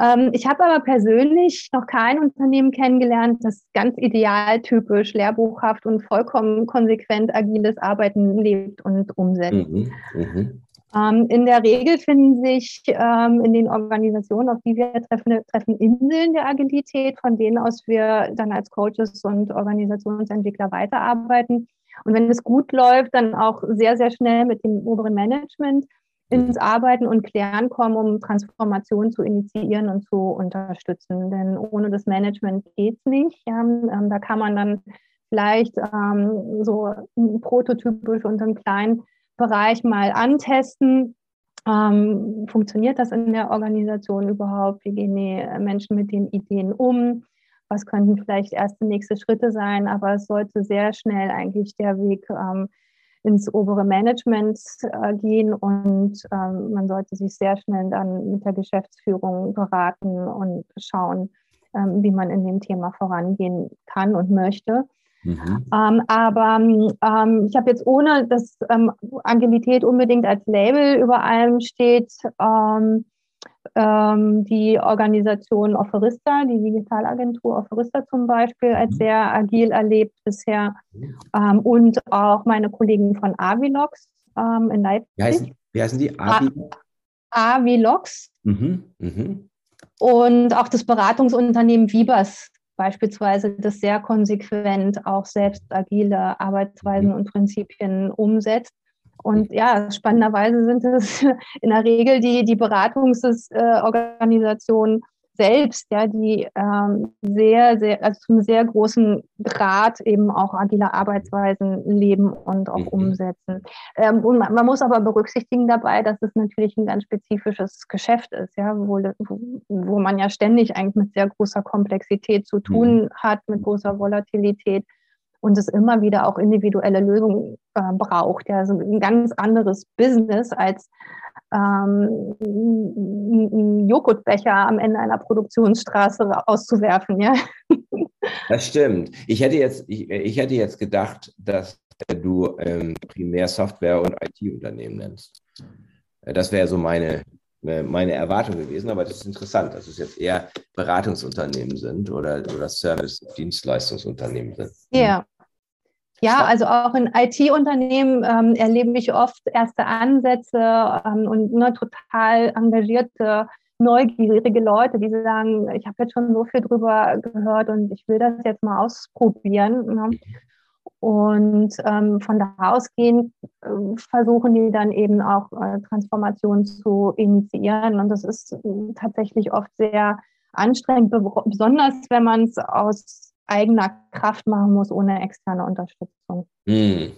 ähm, ich habe aber persönlich noch kein Unternehmen kennengelernt, das ganz idealtypisch, lehrbuchhaft und vollkommen konsequent agiles Arbeiten lebt und umsetzt. Mhm. Ähm, in der Regel finden sich ähm, in den Organisationen, auf die wir treffen, treffen Inseln der Agilität, von denen aus wir dann als Coaches und Organisationsentwickler weiterarbeiten. Und wenn es gut läuft, dann auch sehr, sehr schnell mit dem oberen Management ins Arbeiten und Klären kommen, um Transformation zu initiieren und zu unterstützen. Denn ohne das Management geht es nicht. Ja, ähm, da kann man dann vielleicht ähm, so prototypisch und im Kleinen Bereich mal antesten. Ähm, funktioniert das in der Organisation überhaupt? Wie gehen die Menschen mit den Ideen um? Was könnten vielleicht erste nächste Schritte sein? Aber es sollte sehr schnell eigentlich der Weg ähm, ins obere Management äh, gehen und ähm, man sollte sich sehr schnell dann mit der Geschäftsführung beraten und schauen, ähm, wie man in dem Thema vorangehen kann und möchte. Mhm. Ähm, aber ähm, ich habe jetzt ohne, dass ähm, Agilität unbedingt als Label über allem steht, ähm, ähm, die Organisation Offerista, die Digitalagentur Offerista zum Beispiel, als mhm. sehr agil erlebt bisher ähm, und auch meine Kollegen von Avilox in Leipzig. Wie heißen, wie heißen die? Avilox. Mhm. Mhm. Und auch das Beratungsunternehmen Vibers beispielsweise das sehr konsequent auch selbst agile Arbeitsweisen mhm. und Prinzipien umsetzt. Und ja, spannenderweise sind es in der Regel die, die Beratungsorganisationen selbst, ja, die ähm, sehr, sehr, also zum sehr großen Grad eben auch agile Arbeitsweisen leben und auch mhm. umsetzen. Ähm, und man, man, muss aber berücksichtigen dabei, dass es natürlich ein ganz spezifisches Geschäft ist, ja, wo, wo man ja ständig eigentlich mit sehr großer Komplexität zu tun mhm. hat, mit großer Volatilität und es immer wieder auch individuelle Lösungen äh, braucht. Ja, also ein ganz anderes Business als ähm, einen Joghurtbecher am Ende einer Produktionsstraße auszuwerfen. Ja? Das stimmt. Ich hätte jetzt, ich, ich hätte jetzt gedacht, dass du ähm, primär Software- und IT-Unternehmen nennst. Das wäre so meine, äh, meine Erwartung gewesen, aber das ist interessant, dass es jetzt eher Beratungsunternehmen sind oder, oder Service-Dienstleistungsunternehmen sind. Ja, ja, also auch in IT-Unternehmen ähm, erlebe ich oft erste Ansätze ähm, und ne, total engagierte, neugierige Leute, die sagen, ich habe jetzt schon so viel drüber gehört und ich will das jetzt mal ausprobieren. Ne? Und ähm, von da ausgehend äh, versuchen die dann eben auch äh, Transformationen zu initiieren. Und das ist äh, tatsächlich oft sehr anstrengend, besonders wenn man es aus eigener Kraft machen muss, ohne externe Unterstützung. Hm.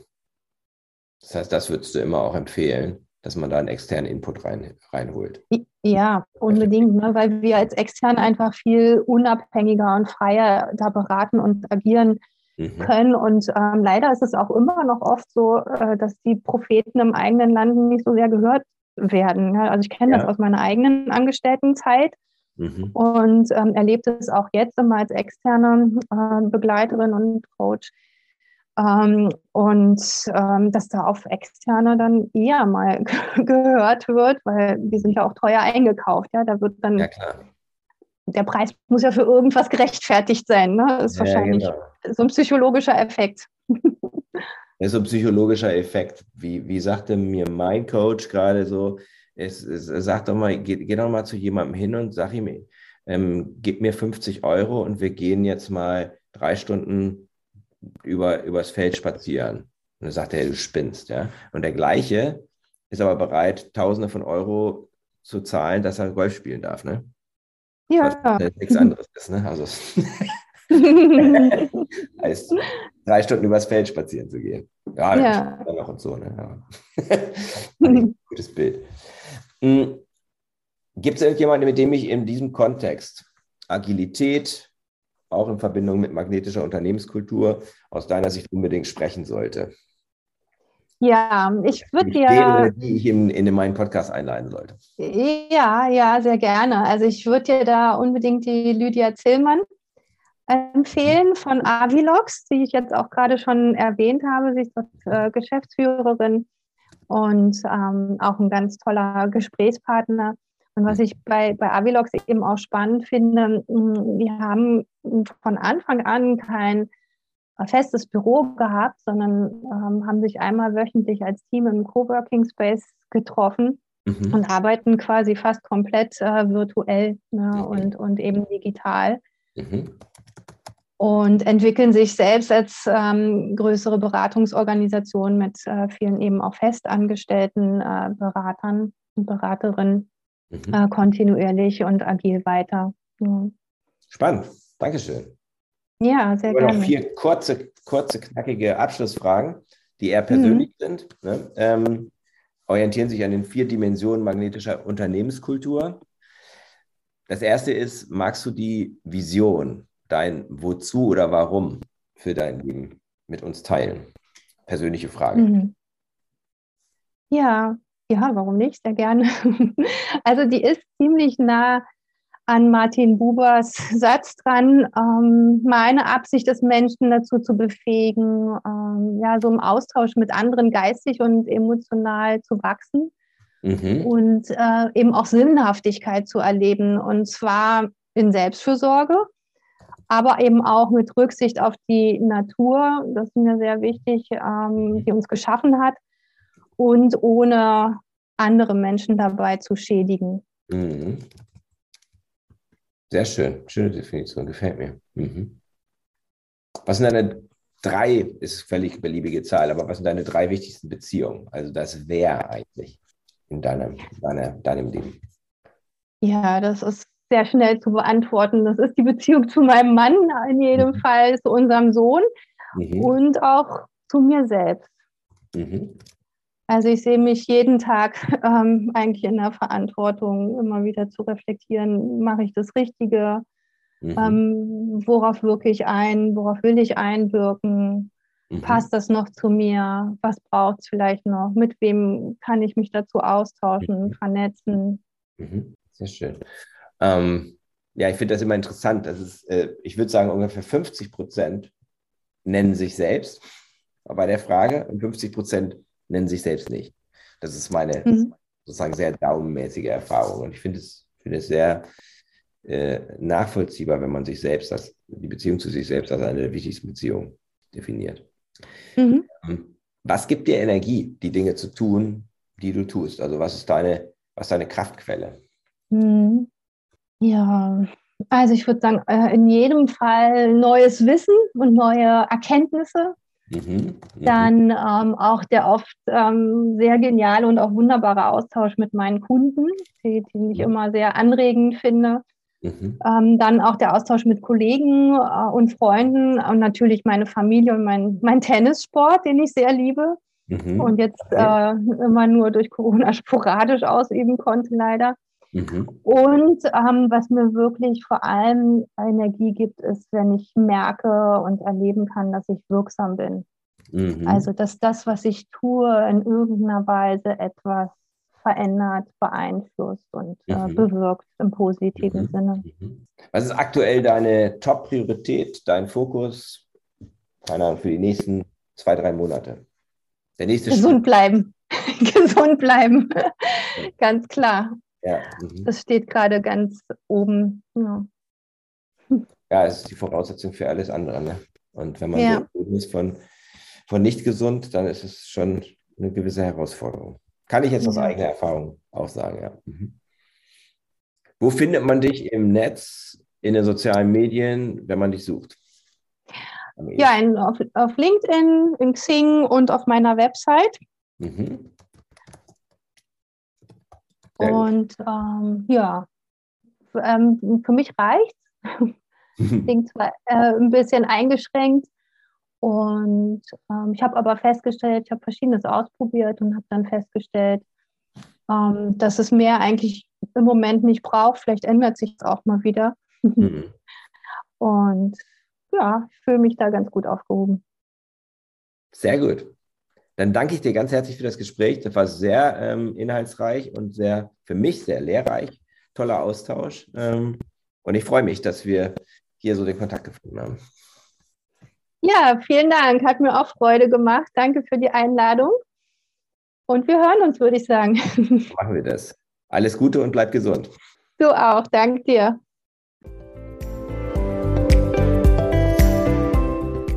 Das heißt, das würdest du immer auch empfehlen, dass man da einen externen Input rein, reinholt. Ja, unbedingt, ne, weil wir als extern einfach viel unabhängiger und freier da beraten und agieren mhm. können. Und ähm, leider ist es auch immer noch oft so, äh, dass die Propheten im eigenen Land nicht so sehr gehört werden. Ne? Also ich kenne ja. das aus meiner eigenen Angestelltenzeit. Mhm. Und ähm, erlebt es auch jetzt immer als externe äh, Begleiterin und Coach. Ähm, und ähm, dass da auf Externe dann eher mal gehört wird, weil die sind ja auch teuer eingekauft. Ja, da wird dann ja, der Preis muss ja für irgendwas gerechtfertigt sein. Ne? Das ist ja, wahrscheinlich genau. so ein psychologischer Effekt. Das ist so ein psychologischer Effekt. Wie, wie sagte mir mein Coach gerade so, es, es, sag doch mal, geh, geh doch mal zu jemandem hin und sag ihm, ähm, gib mir 50 Euro und wir gehen jetzt mal drei Stunden über, übers Feld spazieren. Und dann sagt er, du spinnst, ja. Und der gleiche ist aber bereit, Tausende von Euro zu zahlen, dass er Golf spielen darf, ne? Ja. Was nichts anderes ist, ne? Also heißt, drei Stunden übers Feld spazieren zu gehen. Ja, ja. noch und so, ne? Gutes Bild. Hm. Gibt es irgendjemanden, mit dem ich in diesem Kontext Agilität, auch in Verbindung mit magnetischer Unternehmenskultur, aus deiner Sicht unbedingt sprechen sollte? Ja, ich würde dir. Die ich in, in meinen Podcast einladen sollte. Ja, ja, sehr gerne. Also ich würde dir da unbedingt die Lydia Zillmann empfehlen von Avilox, die ich jetzt auch gerade schon erwähnt habe. Sie ist äh, Geschäftsführerin und ähm, auch ein ganz toller Gesprächspartner. Und was ich bei, bei Avilox eben auch spannend finde, wir haben von Anfang an kein festes Büro gehabt, sondern ähm, haben sich einmal wöchentlich als Team im Coworking Space getroffen mhm. und arbeiten quasi fast komplett äh, virtuell ne, mhm. und, und eben digital. Mhm und entwickeln sich selbst als ähm, größere Beratungsorganisation mit äh, vielen eben auch festangestellten äh, Beratern und Beraterinnen mhm. äh, kontinuierlich und agil weiter. Ja. Spannend, Dankeschön. Ja, sehr gerne. Noch vier kurze, kurze, knackige Abschlussfragen, die eher persönlich mhm. sind. Ne? Ähm, orientieren sich an den vier Dimensionen magnetischer Unternehmenskultur. Das erste ist, magst du die Vision dein Wozu oder Warum für dein Leben mit uns teilen? Persönliche Frage. Mhm. Ja, ja, warum nicht? Sehr gerne. Also die ist ziemlich nah an Martin Bubers Satz dran, ähm, meine Absicht ist, Menschen dazu zu befähigen, ähm, ja, so im Austausch mit anderen geistig und emotional zu wachsen mhm. und äh, eben auch Sinnhaftigkeit zu erleben und zwar in Selbstfürsorge, aber eben auch mit Rücksicht auf die Natur, das ist mir sehr wichtig, ähm, die uns geschaffen hat, und ohne andere Menschen dabei zu schädigen. Mhm. Sehr schön, schöne Definition, gefällt mir. Mhm. Was sind deine drei, ist völlig beliebige Zahl, aber was sind deine drei wichtigsten Beziehungen? Also das Wer eigentlich in deinem, deiner, deinem Leben? Ja, das ist sehr schnell zu beantworten. Das ist die Beziehung zu meinem Mann in jedem mhm. Fall, zu unserem Sohn mhm. und auch zu mir selbst. Mhm. Also ich sehe mich jeden Tag ähm, eigentlich in der Verantwortung, immer wieder zu reflektieren, mache ich das Richtige, mhm. ähm, worauf wirke ich ein, worauf will ich einwirken, mhm. passt das noch zu mir, was braucht es vielleicht noch, mit wem kann ich mich dazu austauschen, mhm. vernetzen. Mhm. Sehr schön. Ähm, ja, ich finde das immer interessant. Das ist, äh, ich würde sagen, ungefähr 50 Prozent nennen sich selbst bei der Frage und 50 Prozent nennen sich selbst nicht. Das ist meine mhm. sozusagen sehr daumenmäßige Erfahrung. Und ich finde es, find es sehr äh, nachvollziehbar, wenn man sich selbst als die Beziehung zu sich selbst als eine der wichtigsten Beziehungen definiert. Mhm. Ähm, was gibt dir Energie, die Dinge zu tun, die du tust? Also was ist deine, was ist deine Kraftquelle? Mhm. Ja, also ich würde sagen, äh, in jedem Fall neues Wissen und neue Erkenntnisse. Mhm, mhm. Dann ähm, auch der oft ähm, sehr geniale und auch wunderbare Austausch mit meinen Kunden, die, die ich immer sehr anregend finde. Mhm. Ähm, dann auch der Austausch mit Kollegen äh, und Freunden und natürlich meine Familie und mein, mein Tennissport, den ich sehr liebe mhm. und jetzt äh, immer nur durch Corona sporadisch ausüben konnte, leider. Mhm. Und ähm, was mir wirklich vor allem Energie gibt, ist, wenn ich merke und erleben kann, dass ich wirksam bin. Mhm. Also, dass das, was ich tue, in irgendeiner Weise etwas verändert, beeinflusst und äh, mhm. bewirkt im positiven mhm. Sinne. Mhm. Was ist aktuell deine Top-Priorität, dein Fokus, keine Ahnung, für die nächsten zwei, drei Monate? Der nächste Gesund Schritt. bleiben. Gesund bleiben. Ganz klar. Ja. Mhm. Das steht gerade ganz oben. Ja. ja, es ist die Voraussetzung für alles andere. Ne? Und wenn man ja. so ist von, von nicht gesund, dann ist es schon eine gewisse Herausforderung. Kann ich jetzt aus eigener Erfahrung auch sagen, ja. Mhm. Wo findet man dich im Netz, in den sozialen Medien, wenn man dich sucht? Ja, in, auf, auf LinkedIn, in Xing und auf meiner Website. Mhm. Und ähm, ja, ähm, für mich reicht Klingt zwar äh, ein bisschen eingeschränkt. Und ähm, ich habe aber festgestellt, ich habe Verschiedenes ausprobiert und habe dann festgestellt, ähm, dass es mehr eigentlich im Moment nicht braucht. Vielleicht ändert sich es auch mal wieder. Mhm. Und ja, ich fühle mich da ganz gut aufgehoben. Sehr gut. Dann danke ich dir ganz herzlich für das Gespräch. Das war sehr ähm, inhaltsreich und sehr, für mich sehr lehrreich. Toller Austausch. Ähm, und ich freue mich, dass wir hier so den Kontakt gefunden haben. Ja, vielen Dank. Hat mir auch Freude gemacht. Danke für die Einladung. Und wir hören uns, würde ich sagen. Machen wir das. Alles Gute und bleib gesund. Du auch. Danke dir.